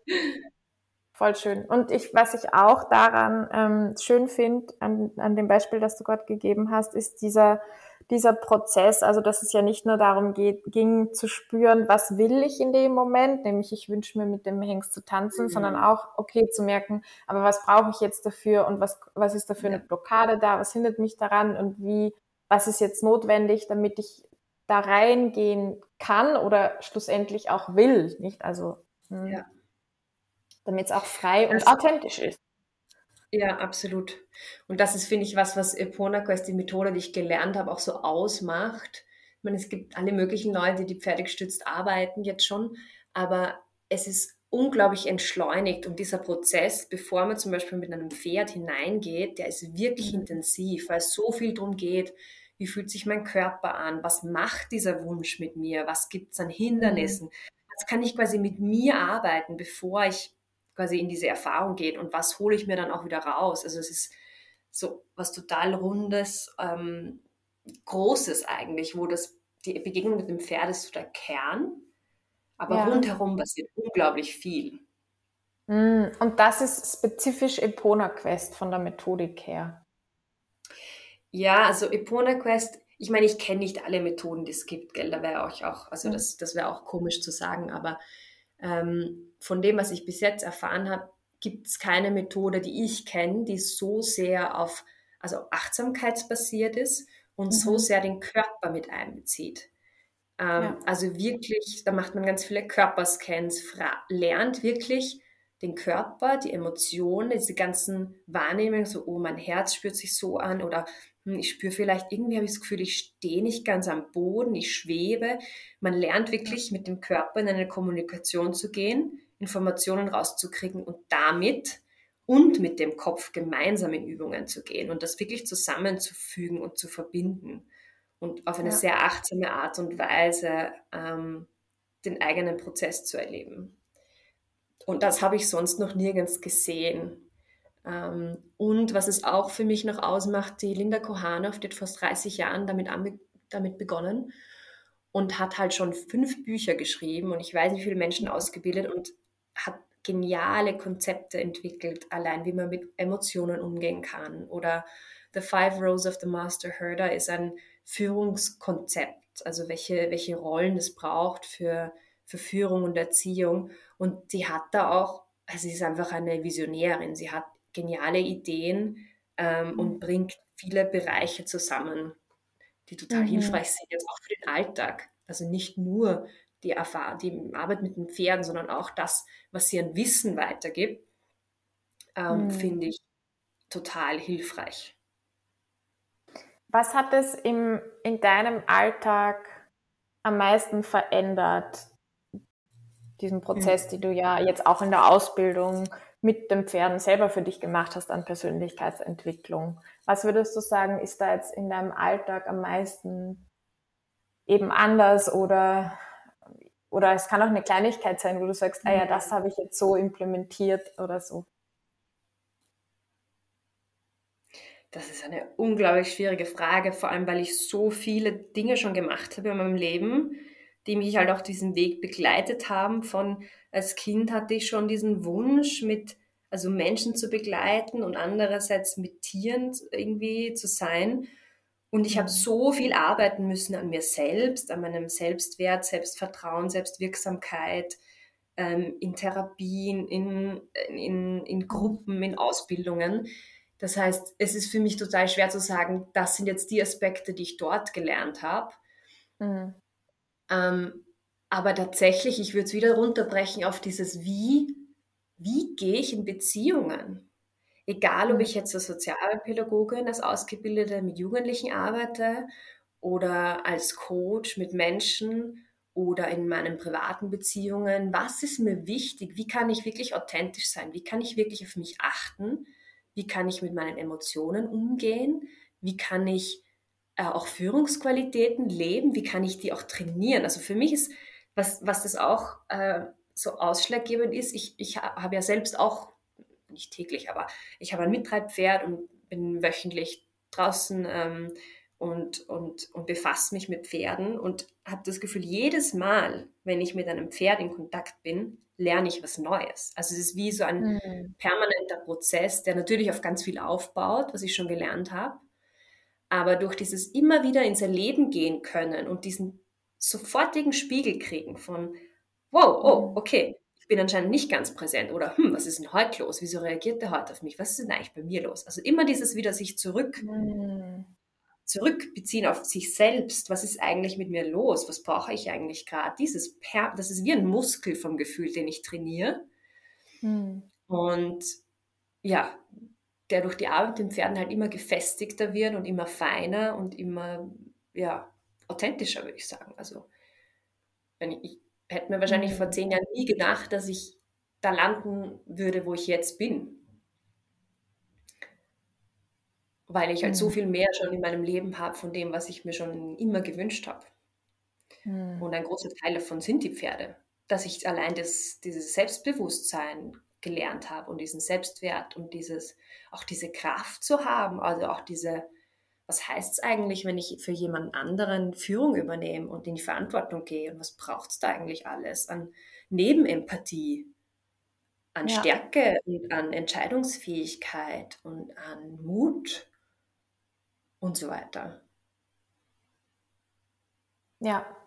Voll schön. Und ich, was ich auch daran ähm, schön finde, an, an dem Beispiel, das du gerade gegeben hast, ist dieser, dieser Prozess, also dass es ja nicht nur darum geht, ging zu spüren, was will ich in dem Moment, nämlich ich wünsche mir mit dem Hengst zu tanzen, mhm. sondern auch, okay, zu merken, aber was brauche ich jetzt dafür und was, was ist dafür ja. eine Blockade da, was hindert mich daran und wie was ist jetzt notwendig, damit ich da reingehen kann oder schlussendlich auch will, nicht? Also, hm, ja. damit es auch frei und authentisch ist. Ja, absolut. Und das ist, finde ich, was, was Eponako ist die Methode, die ich gelernt habe, auch so ausmacht. Ich meine, es gibt alle möglichen Leute, die pferdegestützt arbeiten jetzt schon, aber es ist unglaublich entschleunigt und dieser Prozess, bevor man zum Beispiel mit einem Pferd hineingeht, der ist wirklich mhm. intensiv, weil es so viel darum geht, wie fühlt sich mein Körper an, was macht dieser Wunsch mit mir, was gibt es an Hindernissen, mhm. was kann ich quasi mit mir arbeiten, bevor ich quasi in diese Erfahrung geht und was hole ich mir dann auch wieder raus. Also es ist so was total Rundes, ähm, Großes eigentlich, wo das die Begegnung mit dem Pferd ist so der Kern aber ja. rundherum passiert unglaublich viel. Mm, und das ist spezifisch Epona Quest von der Methodik her. Ja, also Epona Quest, ich meine, ich kenne nicht alle Methoden, die es gibt, gell? Da wäre auch, auch, also mhm. das, das wäre auch komisch zu sagen, aber ähm, von dem, was ich bis jetzt erfahren habe, gibt es keine Methode, die ich kenne, die so sehr auf also achtsamkeitsbasiert ist und mhm. so sehr den Körper mit einbezieht. Ähm, ja. Also wirklich, da macht man ganz viele Körperscans, lernt wirklich den Körper, die Emotionen, diese ganzen Wahrnehmungen, so, oh, mein Herz spürt sich so an oder ich spüre vielleicht, irgendwie habe ich das Gefühl, ich stehe nicht ganz am Boden, ich schwebe. Man lernt wirklich mit dem Körper in eine Kommunikation zu gehen, Informationen rauszukriegen und damit und mit dem Kopf gemeinsam in Übungen zu gehen und das wirklich zusammenzufügen und zu verbinden und auf eine ja. sehr achtsame Art und Weise ähm, den eigenen Prozess zu erleben. Und das habe ich sonst noch nirgends gesehen. Ähm, und was es auch für mich noch ausmacht, die Linda Kohanov, die hat vor 30 Jahren damit, damit begonnen und hat halt schon fünf Bücher geschrieben und ich weiß nicht, wie viele Menschen ausgebildet und hat geniale Konzepte entwickelt, allein wie man mit Emotionen umgehen kann. Oder The Five Rows of the Master Herder ist ein Führungskonzept, also welche, welche Rollen es braucht für, für Führung und Erziehung. Und sie hat da auch, also sie ist einfach eine Visionärin, sie hat geniale Ideen ähm, mhm. und bringt viele Bereiche zusammen, die total mhm. hilfreich sind, jetzt auch für den Alltag. Also nicht nur die, die Arbeit mit den Pferden, sondern auch das, was sie an Wissen weitergibt, ähm, mhm. finde ich total hilfreich. Was hat es im, in deinem Alltag am meisten verändert, diesen Prozess, mhm. den du ja jetzt auch in der Ausbildung mit den Pferden selber für dich gemacht hast an Persönlichkeitsentwicklung? Was würdest du sagen, ist da jetzt in deinem Alltag am meisten eben anders oder, oder es kann auch eine Kleinigkeit sein, wo du sagst, ah ja, mhm. das habe ich jetzt so implementiert oder so? Das ist eine unglaublich schwierige Frage, vor allem weil ich so viele Dinge schon gemacht habe in meinem Leben, die mich halt auch diesen Weg begleitet haben. Von als Kind hatte ich schon diesen Wunsch, mit also Menschen zu begleiten und andererseits mit Tieren irgendwie zu sein. Und ich habe mhm. so viel arbeiten müssen an mir selbst, an meinem Selbstwert, Selbstvertrauen, Selbstwirksamkeit, ähm, in Therapien, in, in, in Gruppen, in Ausbildungen das heißt, es ist für mich total schwer zu sagen, das sind jetzt die Aspekte, die ich dort gelernt habe. Mhm. Ähm, aber tatsächlich, ich würde es wieder runterbrechen auf dieses Wie, wie gehe ich in Beziehungen? Egal, ob mhm. ich jetzt als Sozialpädagogin, als Ausgebildete mit Jugendlichen arbeite oder als Coach mit Menschen oder in meinen privaten Beziehungen. Was ist mir wichtig? Wie kann ich wirklich authentisch sein? Wie kann ich wirklich auf mich achten? wie kann ich mit meinen Emotionen umgehen, wie kann ich äh, auch Führungsqualitäten leben, wie kann ich die auch trainieren. Also für mich ist, was, was das auch äh, so ausschlaggebend ist, ich, ich habe ja selbst auch, nicht täglich, aber ich habe ein Mittreibpferd und bin wöchentlich draußen ähm, und, und, und befasse mich mit Pferden und habe das Gefühl, jedes Mal, wenn ich mit einem Pferd in Kontakt bin, lerne ich was Neues. Also es ist wie so ein mhm. permanenter Prozess, der natürlich auf ganz viel aufbaut, was ich schon gelernt habe. Aber durch dieses immer wieder ins Erleben gehen können und diesen sofortigen Spiegel kriegen von, wow, oh, mhm. okay, ich bin anscheinend nicht ganz präsent oder hm, was ist denn heute los? Wieso reagiert der heute auf mich? Was ist denn eigentlich bei mir los? Also immer dieses wieder sich zurück mhm zurückbeziehen auf sich selbst. Was ist eigentlich mit mir los? Was brauche ich eigentlich gerade? Dieses per das ist wie ein Muskel vom Gefühl, den ich trainiere. Hm. Und ja, der durch die Arbeit mit den Pferden halt immer gefestigter wird und immer feiner und immer ja, authentischer, würde ich sagen. Also ich, ich hätte mir wahrscheinlich hm. vor zehn Jahren nie gedacht, dass ich da landen würde, wo ich jetzt bin. Weil ich halt mhm. so viel mehr schon in meinem Leben habe von dem, was ich mir schon immer gewünscht habe. Mhm. Und ein großer Teil davon sind die Pferde. Dass ich allein das, dieses Selbstbewusstsein gelernt habe und diesen Selbstwert und dieses, auch diese Kraft zu haben, also auch diese, was heißt es eigentlich, wenn ich für jemanden anderen Führung übernehme und in die Verantwortung gehe und was braucht es da eigentlich alles an Nebenempathie, an ja. Stärke und an Entscheidungsfähigkeit und an Mut und so weiter. Ja,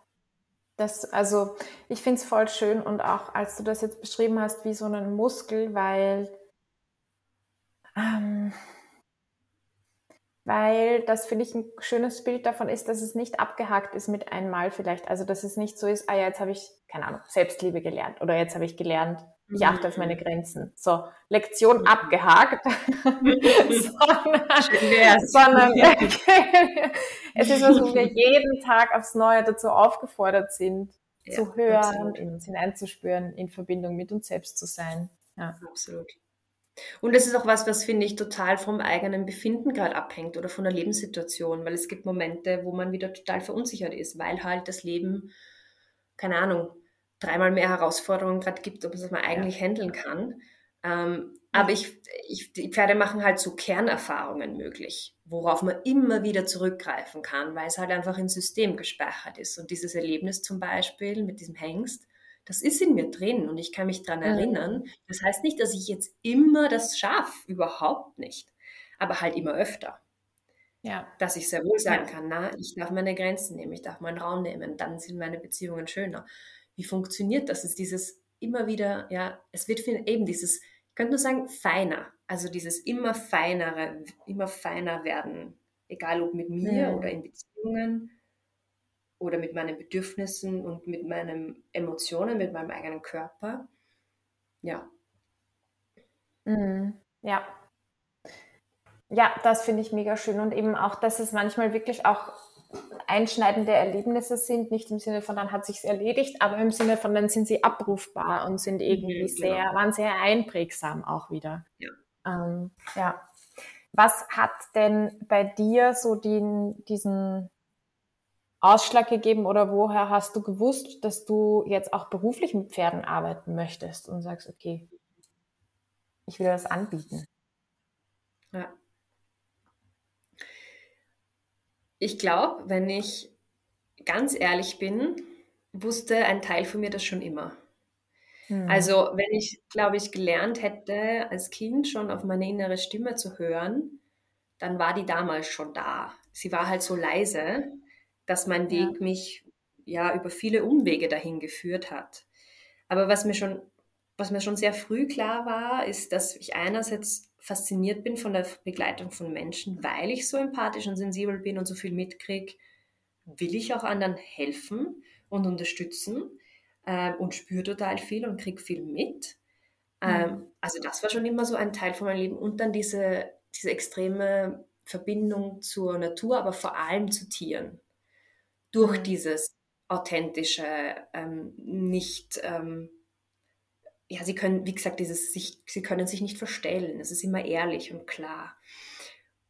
das, also ich finde es voll schön und auch als du das jetzt beschrieben hast, wie so einen Muskel, weil ähm, weil das finde ich ein schönes Bild davon ist, dass es nicht abgehakt ist mit einmal vielleicht. Also dass es nicht so ist, ah ja, jetzt habe ich, keine Ahnung, Selbstliebe gelernt oder jetzt habe ich gelernt, ich achte auf meine mhm. Grenzen. So, Lektion abgehakt. sondern, sondern es ist was, wo wir jeden Tag aufs Neue dazu aufgefordert sind, ja, zu hören, absolut. in uns hineinzuspüren, in Verbindung mit uns selbst zu sein. Ja. Absolut. Und das ist auch was, was finde ich total vom eigenen Befinden gerade abhängt oder von der Lebenssituation, weil es gibt Momente, wo man wieder total verunsichert ist, weil halt das Leben, keine Ahnung, dreimal mehr Herausforderungen gerade gibt, ob es man eigentlich ja. handeln kann. Ähm, aber ich, ich, die Pferde machen halt so Kernerfahrungen möglich, worauf man immer wieder zurückgreifen kann, weil es halt einfach im System gespeichert ist. Und dieses Erlebnis zum Beispiel mit diesem Hengst, das ist in mir drin und ich kann mich daran erinnern. Das heißt nicht, dass ich jetzt immer das schaffe, überhaupt nicht, aber halt immer öfter. Ja. Dass ich sehr wohl sagen kann, na, ich darf meine Grenzen nehmen, ich darf meinen Raum nehmen, dann sind meine Beziehungen schöner. Wie funktioniert das? Es ist dieses immer wieder, ja, es wird eben dieses, ich könnte nur sagen, feiner. Also dieses immer feinere, immer feiner werden, egal ob mit mir ja. oder in Beziehungen oder mit meinen Bedürfnissen und mit meinen Emotionen, mit meinem eigenen Körper. Ja. Mhm. Ja. Ja, das finde ich mega schön und eben auch, dass es manchmal wirklich auch einschneidende Erlebnisse sind, nicht im Sinne von dann hat sich's erledigt, aber im Sinne von dann sind sie abrufbar und sind irgendwie mhm, sehr, genau. waren sehr einprägsam auch wieder. Ja. Ähm, ja. Was hat denn bei dir so den, diesen Ausschlag gegeben oder woher hast du gewusst, dass du jetzt auch beruflich mit Pferden arbeiten möchtest und sagst, okay, ich will das anbieten? Ja. Ich glaube, wenn ich ganz ehrlich bin, wusste ein Teil von mir das schon immer. Hm. Also wenn ich, glaube ich, gelernt hätte, als Kind schon auf meine innere Stimme zu hören, dann war die damals schon da. Sie war halt so leise, dass mein Weg ja. mich ja über viele Umwege dahin geführt hat. Aber was mir schon, was mir schon sehr früh klar war, ist, dass ich einerseits fasziniert bin von der Begleitung von Menschen, weil ich so empathisch und sensibel bin und so viel mitkriege, will ich auch anderen helfen und unterstützen äh, und spüre total viel und kriege viel mit. Ähm, mhm. also das war schon immer so ein Teil von meinem Leben. Und dann diese, diese extreme Verbindung zur Natur, aber vor allem zu Tieren durch mhm. dieses authentische, ähm, nicht, ähm, ja, sie können, wie gesagt, dieses, sich, sie können sich nicht verstellen. Es ist immer ehrlich und klar.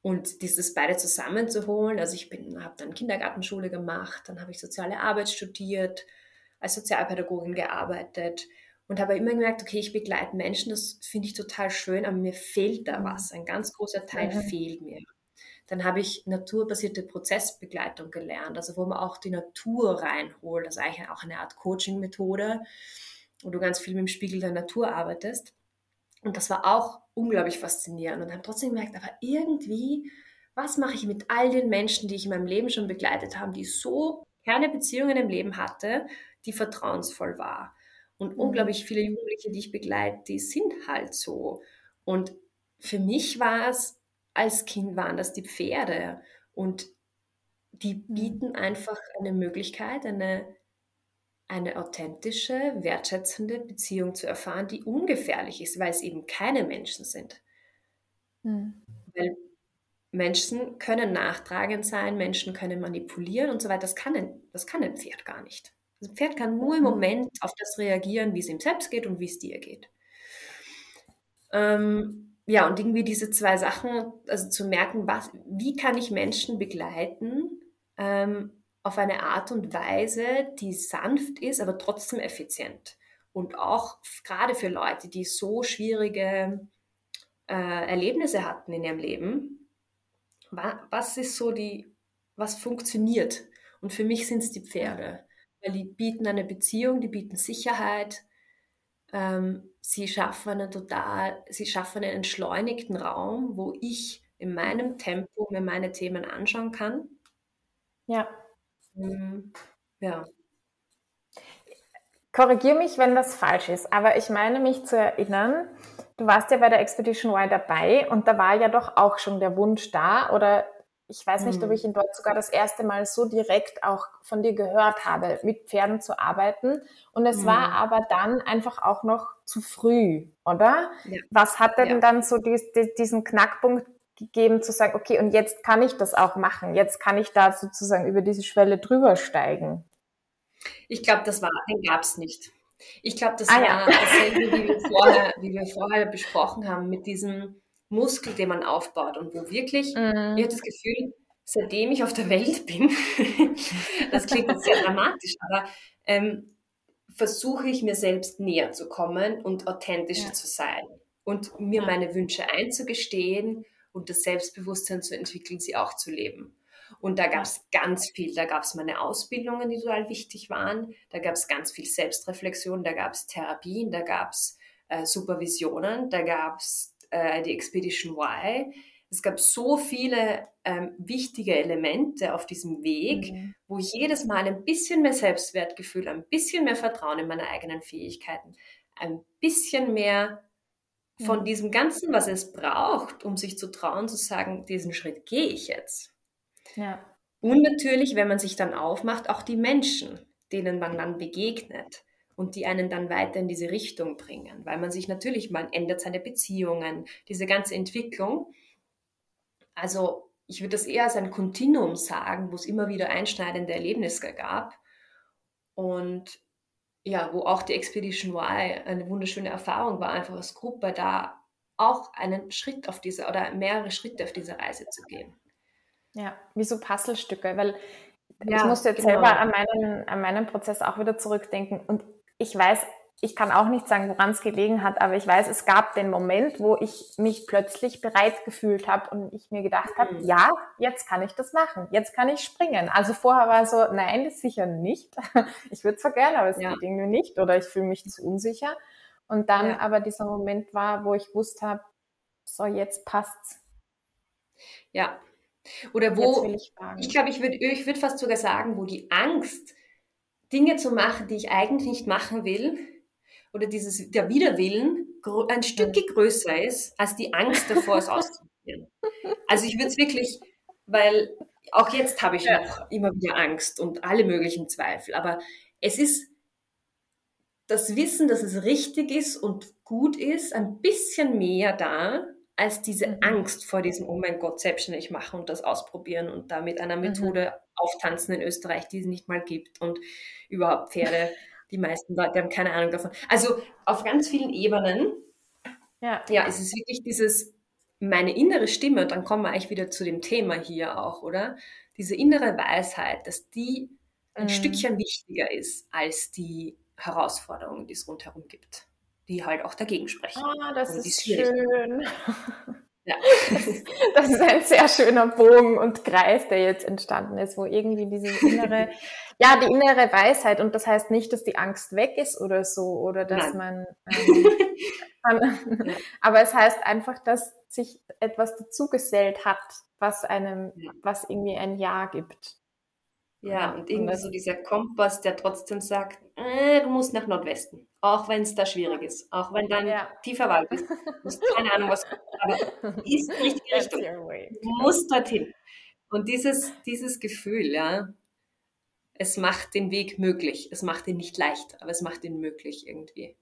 Und dieses beide zusammenzuholen, also ich bin, habe dann Kindergartenschule gemacht, dann habe ich soziale Arbeit studiert, als Sozialpädagogin gearbeitet und habe immer gemerkt, okay, ich begleite Menschen, das finde ich total schön, aber mir fehlt da mhm. was. Ein ganz großer Teil mhm. fehlt mir. Dann habe ich naturbasierte Prozessbegleitung gelernt, also wo man auch die Natur reinholt. Das ist eigentlich auch eine Art Coaching-Methode, wo du ganz viel mit dem Spiegel der Natur arbeitest. Und das war auch unglaublich faszinierend und habe trotzdem gemerkt, aber irgendwie, was mache ich mit all den Menschen, die ich in meinem Leben schon begleitet habe, die so keine Beziehungen im Leben hatte, die vertrauensvoll war. Und mhm. unglaublich viele Jugendliche, die ich begleite, die sind halt so. Und für mich war es als Kind waren das die Pferde. Und die mhm. bieten einfach eine Möglichkeit, eine, eine authentische, wertschätzende Beziehung zu erfahren, die ungefährlich ist, weil es eben keine Menschen sind. Mhm. Weil Menschen können nachtragend sein, Menschen können manipulieren und so weiter. Das kann ein, das kann ein Pferd gar nicht. Das Pferd kann nur im mhm. Moment auf das reagieren, wie es ihm selbst geht und wie es dir geht. Ähm, ja, und irgendwie diese zwei Sachen, also zu merken, was, wie kann ich Menschen begleiten ähm, auf eine Art und Weise, die sanft ist, aber trotzdem effizient. Und auch gerade für Leute, die so schwierige äh, Erlebnisse hatten in ihrem Leben, was ist so die, was funktioniert? Und für mich sind es die Pferde, weil die bieten eine Beziehung, die bieten Sicherheit, ähm, sie schaffen einen total, sie schaffen einen entschleunigten Raum, wo ich in meinem Tempo mir meine Themen anschauen kann. Ja. Ähm, ja. Korrigiere mich, wenn das falsch ist, aber ich meine mich zu erinnern, du warst ja bei der Expedition Y dabei und da war ja doch auch schon der Wunsch da oder ich weiß nicht, ob mhm. ich ihn dort sogar das erste Mal so direkt auch von dir gehört habe, mit Pferden zu arbeiten. Und es mhm. war aber dann einfach auch noch zu früh, oder? Ja. Was hat denn ja. dann so dies, diesen Knackpunkt gegeben, zu sagen, okay, und jetzt kann ich das auch machen. Jetzt kann ich da sozusagen über diese Schwelle drüber steigen. Ich glaube, das war, den gab es nicht. Ich glaube, das ah, war ja. dasselbe, wie wir, vorher, wie wir vorher besprochen haben, mit diesem Muskel, den man aufbaut und wo wirklich, mhm. ich habe das Gefühl, seitdem ich auf der Welt bin, das klingt jetzt sehr dramatisch, aber ähm, versuche ich mir selbst näher zu kommen und authentischer ja. zu sein und mir ja. meine Wünsche einzugestehen und das Selbstbewusstsein zu entwickeln, sie auch zu leben. Und da gab es ganz viel. Da gab es meine Ausbildungen, die total wichtig waren. Da gab es ganz viel Selbstreflexion. Da gab es Therapien. Da gab es äh, Supervisionen. Da gab es äh, die Expedition Y. Es gab so viele ähm, wichtige Elemente auf diesem Weg, mhm. wo ich jedes Mal ein bisschen mehr Selbstwertgefühl, ein bisschen mehr Vertrauen in meine eigenen Fähigkeiten, ein bisschen mehr von diesem Ganzen, was es braucht, um sich zu trauen, zu sagen, diesen Schritt gehe ich jetzt. Ja. Und natürlich, wenn man sich dann aufmacht, auch die Menschen, denen man dann begegnet und die einen dann weiter in diese Richtung bringen, weil man sich natürlich, man ändert seine Beziehungen, diese ganze Entwicklung. Also ich würde das eher als ein Kontinuum sagen, wo es immer wieder einschneidende Erlebnisse gab und ja, wo auch die Expedition Y eine wunderschöne Erfahrung war, einfach als Gruppe da auch einen Schritt auf diese oder mehrere Schritte auf diese Reise zu gehen. Ja, wie so Puzzlestücke, weil ja, ich musste jetzt genau. selber an meinen, an meinen Prozess auch wieder zurückdenken und ich weiß, ich kann auch nicht sagen, woran es gelegen hat, aber ich weiß, es gab den Moment, wo ich mich plötzlich bereit gefühlt habe und ich mir gedacht habe, mhm. ja, jetzt kann ich das machen, jetzt kann ich springen. Also vorher war so, nein, das sicher nicht. Ich würde zwar gerne, aber es ja. geht irgendwie nicht oder ich fühle mich zu unsicher. Und dann ja. aber dieser Moment war, wo ich wusste habe, so jetzt passt's. Ja. Oder wo, ich, ich glaube, ich würde ich würd fast sogar sagen, wo die Angst Dinge zu machen, die ich eigentlich nicht machen will, oder dieses, der Widerwillen ein Stück größer ist, als die Angst davor, es auszuprobieren. Also ich würde es wirklich, weil auch jetzt habe ich ja. noch immer wieder Angst und alle möglichen Zweifel, aber es ist das Wissen, dass es richtig ist und gut ist, ein bisschen mehr da, als diese mhm. Angst vor diesem, oh mein Gott, selbstständig machen und das ausprobieren und da mit einer mhm. Methode mhm. auftanzen in Österreich, die es nicht mal gibt und überhaupt Pferde. Die meisten Leute haben keine Ahnung davon. Also auf ganz vielen Ebenen, ja, ja es ist wirklich dieses, meine innere Stimme, und dann kommen wir eigentlich wieder zu dem Thema hier auch, oder? Diese innere Weisheit, dass die ein mhm. Stückchen wichtiger ist als die Herausforderungen, die es rundherum gibt die halt auch dagegen sprechen. Ah, das ist schön. Ja. Das ist ein sehr schöner Bogen und Kreis, der jetzt entstanden ist, wo irgendwie diese innere, ja, die innere Weisheit und das heißt nicht, dass die Angst weg ist oder so oder dass Nein. man, ähm, aber es heißt einfach, dass sich etwas dazugesellt hat, was einem, ja. was irgendwie ein Ja gibt. Ja, und irgendwie so dieser Kompass, der trotzdem sagt, äh, du musst nach Nordwesten, auch wenn es da schwierig ist, auch wenn dann ja. tiefer Wald ist. Du musst keine Ahnung was, aber ist die richtige Richtung. Du musst dorthin. Und dieses, dieses Gefühl, ja, es macht den Weg möglich. Es macht ihn nicht leicht, aber es macht ihn möglich irgendwie.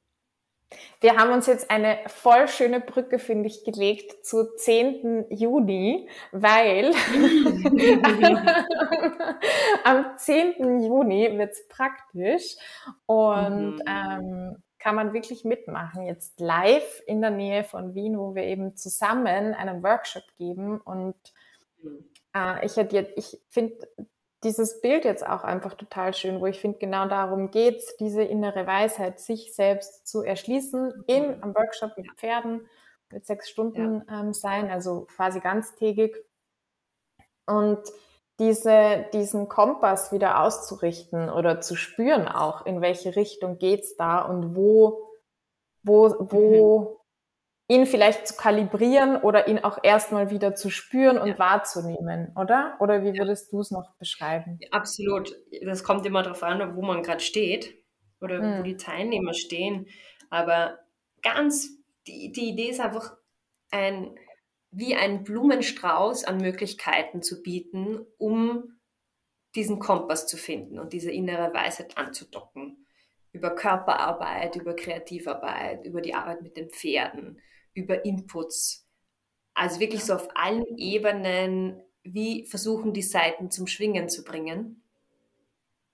Wir haben uns jetzt eine voll schöne Brücke, finde ich, gelegt zu 10. Juni, weil am 10. Juni wird es praktisch und mhm. ähm, kann man wirklich mitmachen. Jetzt live in der Nähe von Wien, wo wir eben zusammen einen Workshop geben. Und mhm. äh, ich, ich finde dieses Bild jetzt auch einfach total schön, wo ich finde, genau darum geht es, diese innere Weisheit, sich selbst zu erschließen, in mhm. einem Workshop mit Pferden, mit sechs Stunden ja. ähm, sein, also quasi ganztägig. Und diese, diesen Kompass wieder auszurichten oder zu spüren auch, in welche Richtung geht's da und wo, wo, wo mhm. Ihn vielleicht zu kalibrieren oder ihn auch erstmal wieder zu spüren und ja. wahrzunehmen, oder? Oder wie würdest du es noch beschreiben? Absolut. Das kommt immer darauf an, wo man gerade steht oder mhm. wo die Teilnehmer stehen. Aber ganz, die, die Idee ist einfach ein wie ein Blumenstrauß an Möglichkeiten zu bieten, um diesen Kompass zu finden und diese innere Weisheit anzudocken. Über Körperarbeit, über Kreativarbeit, über die Arbeit mit den Pferden, über Inputs. Also wirklich so auf allen Ebenen, wie versuchen die Seiten zum Schwingen zu bringen,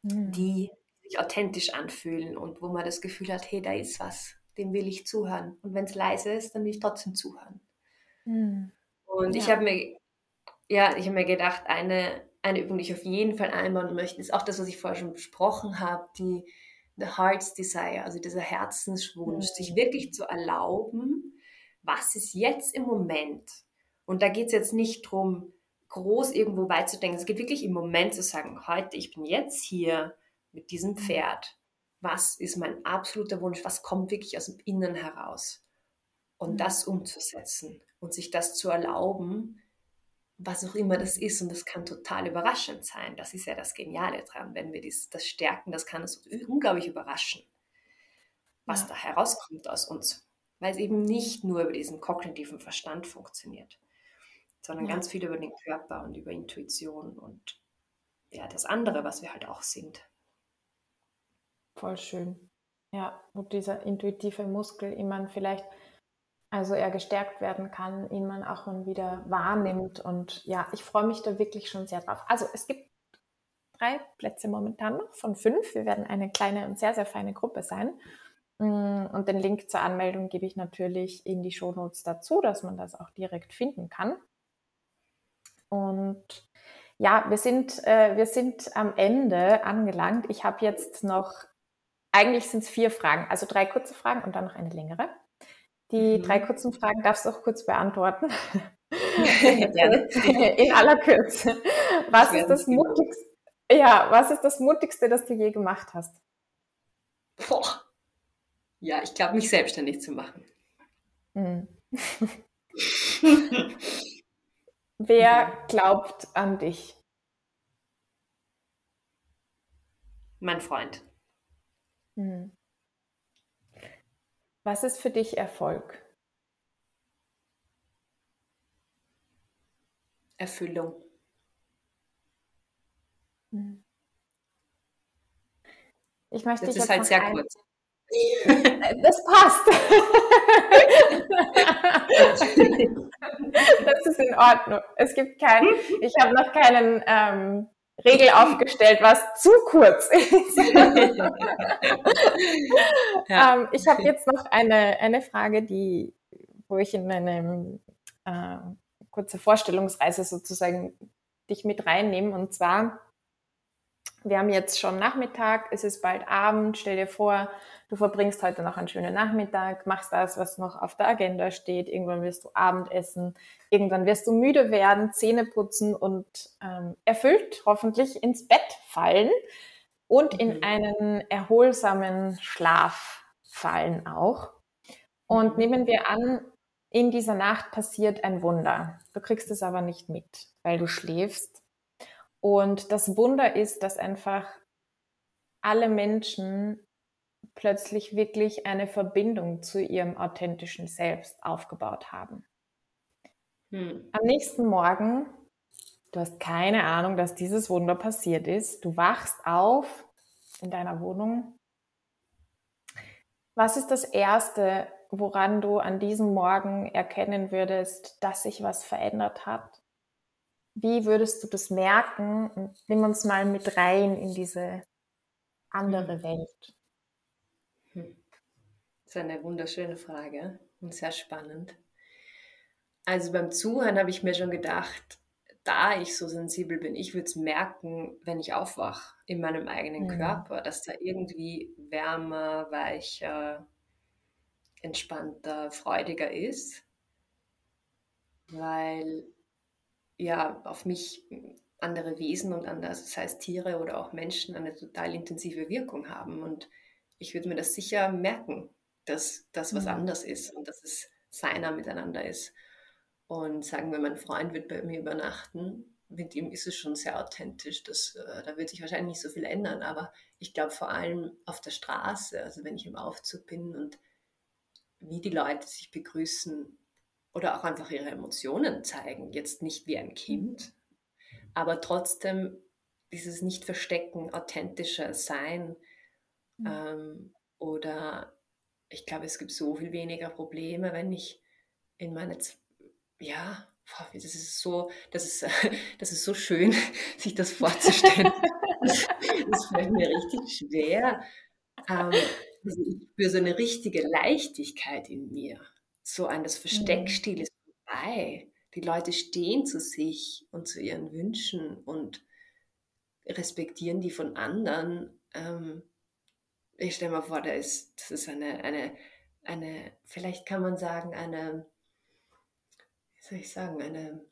mhm. die sich authentisch anfühlen und wo man das Gefühl hat, hey, da ist was, dem will ich zuhören. Und wenn es leise ist, dann will ich trotzdem zuhören. Mhm. Und ja. ich habe mir, ja, ich habe mir gedacht, eine, eine Übung, die ich auf jeden Fall einbauen möchte, ist auch das, was ich vorher schon besprochen habe, die The Heart's Desire, also dieser Herzenswunsch, mhm. sich wirklich zu erlauben, was ist jetzt im Moment. Und da geht es jetzt nicht darum, groß irgendwo beizudenken. Es geht wirklich im Moment zu sagen, heute, ich bin jetzt hier mit diesem mhm. Pferd. Was ist mein absoluter Wunsch? Was kommt wirklich aus dem Innen heraus? Und mhm. das umzusetzen und sich das zu erlauben, was auch immer das ist. Und das kann total überraschend sein. Das ist ja das Geniale dran. Wenn wir dies, das stärken, das kann uns unglaublich überraschen, was ja. da herauskommt aus uns. Weil es eben nicht nur über diesen kognitiven Verstand funktioniert, sondern ja. ganz viel über den Körper und über Intuition und ja, das andere, was wir halt auch sind. Voll schön. Ja, und dieser intuitive Muskel, meine, vielleicht also er gestärkt werden kann, ihn man auch mal wieder wahrnimmt. Und ja, ich freue mich da wirklich schon sehr drauf. Also es gibt drei Plätze momentan noch von fünf. Wir werden eine kleine und sehr, sehr feine Gruppe sein. Mm, und den Link zur Anmeldung gebe ich natürlich in die Shownotes dazu, dass man das auch direkt finden kann. Und ja, wir sind, äh, wir sind am Ende angelangt. Ich habe jetzt noch, eigentlich sind es vier Fragen, also drei kurze Fragen und dann noch eine längere. Die mhm. drei kurzen Fragen darfst du auch kurz beantworten. In aller Kürze. Was ist das mutigste? Ja, was ist das mutigste, das du je gemacht hast? Boah. Ja, ich glaube, mich selbstständig zu machen. Mhm. Wer glaubt an dich? Mein Freund. Mhm. Was ist für dich Erfolg? Erfüllung. Hm. Ich möchte das ist halt sehr ein... kurz. Das passt. das ist in Ordnung. Es gibt kein, ich habe noch keinen ähm, Regel aufgestellt, was zu kurz ist. ja. ähm, ich habe jetzt noch eine, eine Frage, die, wo ich in eine äh, kurze Vorstellungsreise sozusagen dich mit reinnehme. Und zwar, wir haben jetzt schon Nachmittag, es ist bald Abend, stell dir vor, du verbringst heute noch einen schönen Nachmittag, machst das, was noch auf der Agenda steht, irgendwann wirst du Abendessen, irgendwann wirst du müde werden, Zähne putzen und ähm, erfüllt hoffentlich ins Bett fallen und in mhm. einen erholsamen Schlaf fallen auch. Und mhm. nehmen wir an, in dieser Nacht passiert ein Wunder. Du kriegst es aber nicht mit, weil du schläfst. Und das Wunder ist, dass einfach alle Menschen plötzlich wirklich eine Verbindung zu ihrem authentischen Selbst aufgebaut haben. Hm. Am nächsten Morgen, du hast keine Ahnung, dass dieses Wunder passiert ist. Du wachst auf in deiner Wohnung. Was ist das Erste, woran du an diesem Morgen erkennen würdest, dass sich was verändert hat? Wie würdest du das merken? nimm uns mal mit rein in diese andere hm. Welt. Hm. Das ist eine wunderschöne Frage und sehr spannend. Also beim Zuhören habe ich mir schon gedacht, da ich so sensibel bin, ich würde es merken, wenn ich aufwache in meinem eigenen mhm. Körper, dass da irgendwie wärmer, weicher, entspannter, freudiger ist, weil ja auf mich andere Wesen und andere, das heißt Tiere oder auch Menschen, eine total intensive Wirkung haben. Und ich würde mir das sicher merken, dass das was mhm. anders ist und dass es seiner miteinander ist. Und sagen wir, mein Freund wird bei mir übernachten, mit ihm ist es schon sehr authentisch. Das, äh, da wird sich wahrscheinlich nicht so viel ändern, aber ich glaube vor allem auf der Straße, also wenn ich im Aufzug bin und wie die Leute sich begrüßen oder auch einfach ihre Emotionen zeigen, jetzt nicht wie ein Kind, aber trotzdem dieses Nicht-Verstecken, authentischer Sein. Mhm. Ähm, oder ich glaube, es gibt so viel weniger Probleme, wenn ich in meine, ja, das ist so, das ist, das ist so schön, sich das vorzustellen. das fällt mir richtig schwer. Ähm, also ich spüre so eine richtige Leichtigkeit in mir. So ein, das Versteckstil mhm. ist vorbei. Die Leute stehen zu sich und zu ihren Wünschen und respektieren die von anderen. Ähm, ich stelle mir vor, da ist, das ist eine, eine, eine, vielleicht kann man sagen, eine, wie soll ich sagen, eine,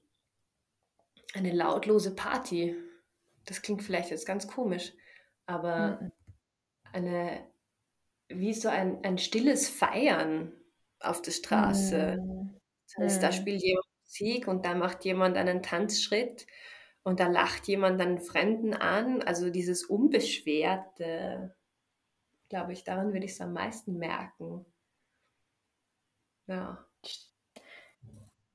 eine lautlose Party. Das klingt vielleicht jetzt ganz komisch, aber mhm. eine, wie so ein, ein stilles Feiern auf der Straße. Mhm. Das heißt, da mhm. spielt jemand Musik und da macht jemand einen Tanzschritt und da lacht jemand einen Fremden an. Also dieses Unbeschwerte, glaube ich, daran würde ich es am meisten merken. Ja.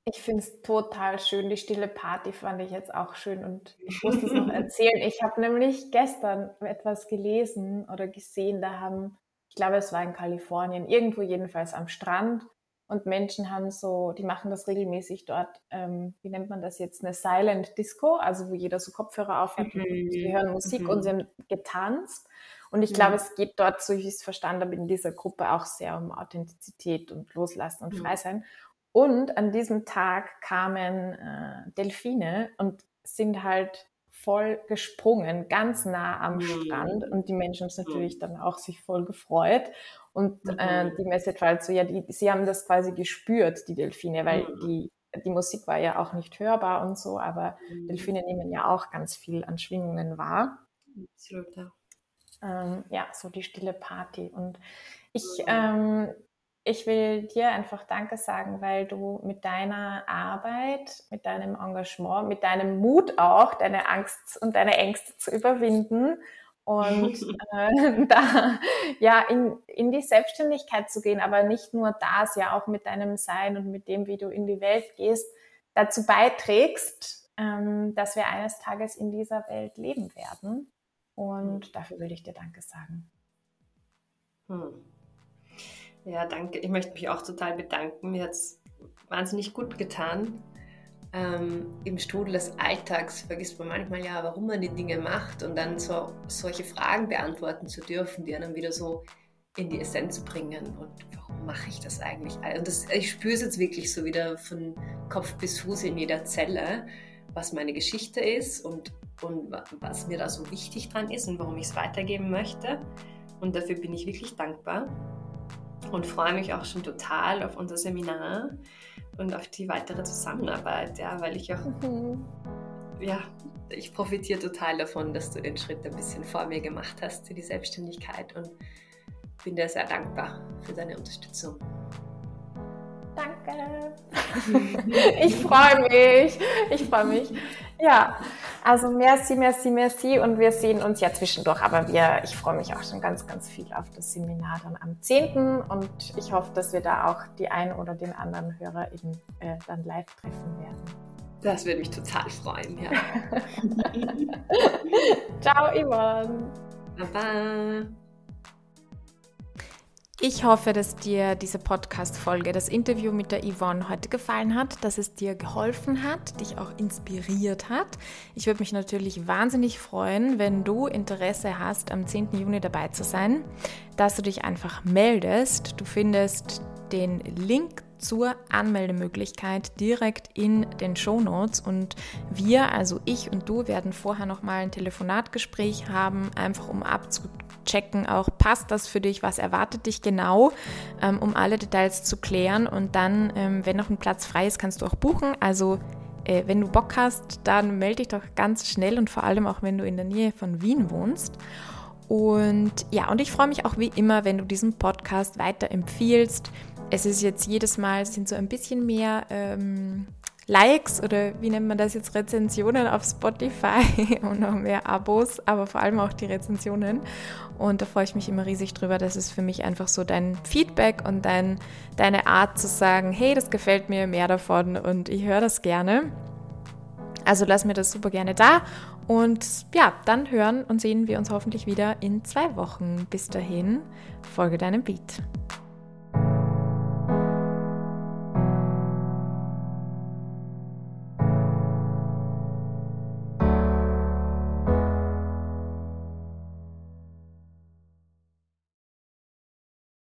Ich finde es total schön. Die stille Party fand ich jetzt auch schön und ich muss es noch erzählen. Ich habe nämlich gestern etwas gelesen oder gesehen, da haben, ich glaube, es war in Kalifornien, irgendwo jedenfalls am Strand, und Menschen haben so, die machen das regelmäßig dort, ähm, wie nennt man das jetzt, eine Silent Disco, also wo jeder so Kopfhörer aufhat, mhm. sie hören Musik mhm. und sie haben getanzt. Und ich glaube, mhm. es geht dort, so wie ich es verstanden habe, in dieser Gruppe auch sehr um Authentizität und Loslassen und frei sein. Und an diesem Tag kamen äh, Delfine und sind halt voll gesprungen, ganz nah am mhm. Strand. Und die Menschen haben es natürlich dann auch sich voll gefreut. Und mhm. äh, die Message war halt so, ja, die, sie haben das quasi gespürt, die Delfine, weil mhm. die, die Musik war ja auch nicht hörbar und so, aber mhm. Delfine nehmen ja auch ganz viel an Schwingungen wahr. Absolut, ja. Ähm, ja, so die stille Party. Und ich, mhm. ähm, ich will dir einfach Danke sagen, weil du mit deiner Arbeit, mit deinem Engagement, mit deinem Mut auch, deine Angst und deine Ängste zu überwinden und äh, da ja in, in die Selbstständigkeit zu gehen, aber nicht nur das, ja auch mit deinem Sein und mit dem, wie du in die Welt gehst, dazu beiträgst, ähm, dass wir eines Tages in dieser Welt leben werden. Und hm. dafür will ich dir Danke sagen. Hm. Ja, danke. Ich möchte mich auch total bedanken. Mir hat es wahnsinnig gut getan, ähm, im Strudel des Alltags vergisst man manchmal ja, warum man die Dinge macht und dann so solche Fragen beantworten zu dürfen, die einen wieder so in die Essenz bringen und warum mache ich das eigentlich? Und das, ich spüre es jetzt wirklich so wieder von Kopf bis Fuß in jeder Zelle, was meine Geschichte ist und, und was mir da so wichtig dran ist und warum ich es weitergeben möchte. Und dafür bin ich wirklich dankbar und freue mich auch schon total auf unser Seminar und auf die weitere Zusammenarbeit, ja, weil ich auch, mhm. ja, ich profitiere total davon, dass du den Schritt ein bisschen vor mir gemacht hast in die Selbstständigkeit und bin dir sehr dankbar für deine Unterstützung. Danke. ich freue mich. Ich freue mich. Ja, also merci, merci, merci. Und wir sehen uns ja zwischendurch. Aber wir, ich freue mich auch schon ganz, ganz viel auf das Seminar dann am 10. Und ich hoffe, dass wir da auch die einen oder den anderen Hörer eben äh, dann live treffen werden. Das würde mich total freuen, ja. Ciao, Yvonne. Baba. Ich hoffe, dass dir diese Podcast-Folge, das Interview mit der Yvonne heute gefallen hat, dass es dir geholfen hat, dich auch inspiriert hat. Ich würde mich natürlich wahnsinnig freuen, wenn du Interesse hast, am 10. Juni dabei zu sein, dass du dich einfach meldest. Du findest den Link zur Anmeldemöglichkeit direkt in den Show Notes und wir, also ich und du, werden vorher noch mal ein Telefonatgespräch haben, einfach um abzuchecken, auch passt das für dich, was erwartet dich genau, ähm, um alle Details zu klären und dann, ähm, wenn noch ein Platz frei ist, kannst du auch buchen. Also äh, wenn du Bock hast, dann melde dich doch ganz schnell und vor allem auch, wenn du in der Nähe von Wien wohnst. Und ja, und ich freue mich auch wie immer, wenn du diesen Podcast weiterempfiehlst es ist jetzt jedes Mal, sind so ein bisschen mehr ähm, Likes oder wie nennt man das jetzt, Rezensionen auf Spotify und noch mehr Abos, aber vor allem auch die Rezensionen. Und da freue ich mich immer riesig drüber. Das ist für mich einfach so dein Feedback und dein, deine Art zu sagen, hey, das gefällt mir, mehr davon und ich höre das gerne. Also lass mir das super gerne da. Und ja, dann hören und sehen wir uns hoffentlich wieder in zwei Wochen. Bis dahin, folge deinem Beat.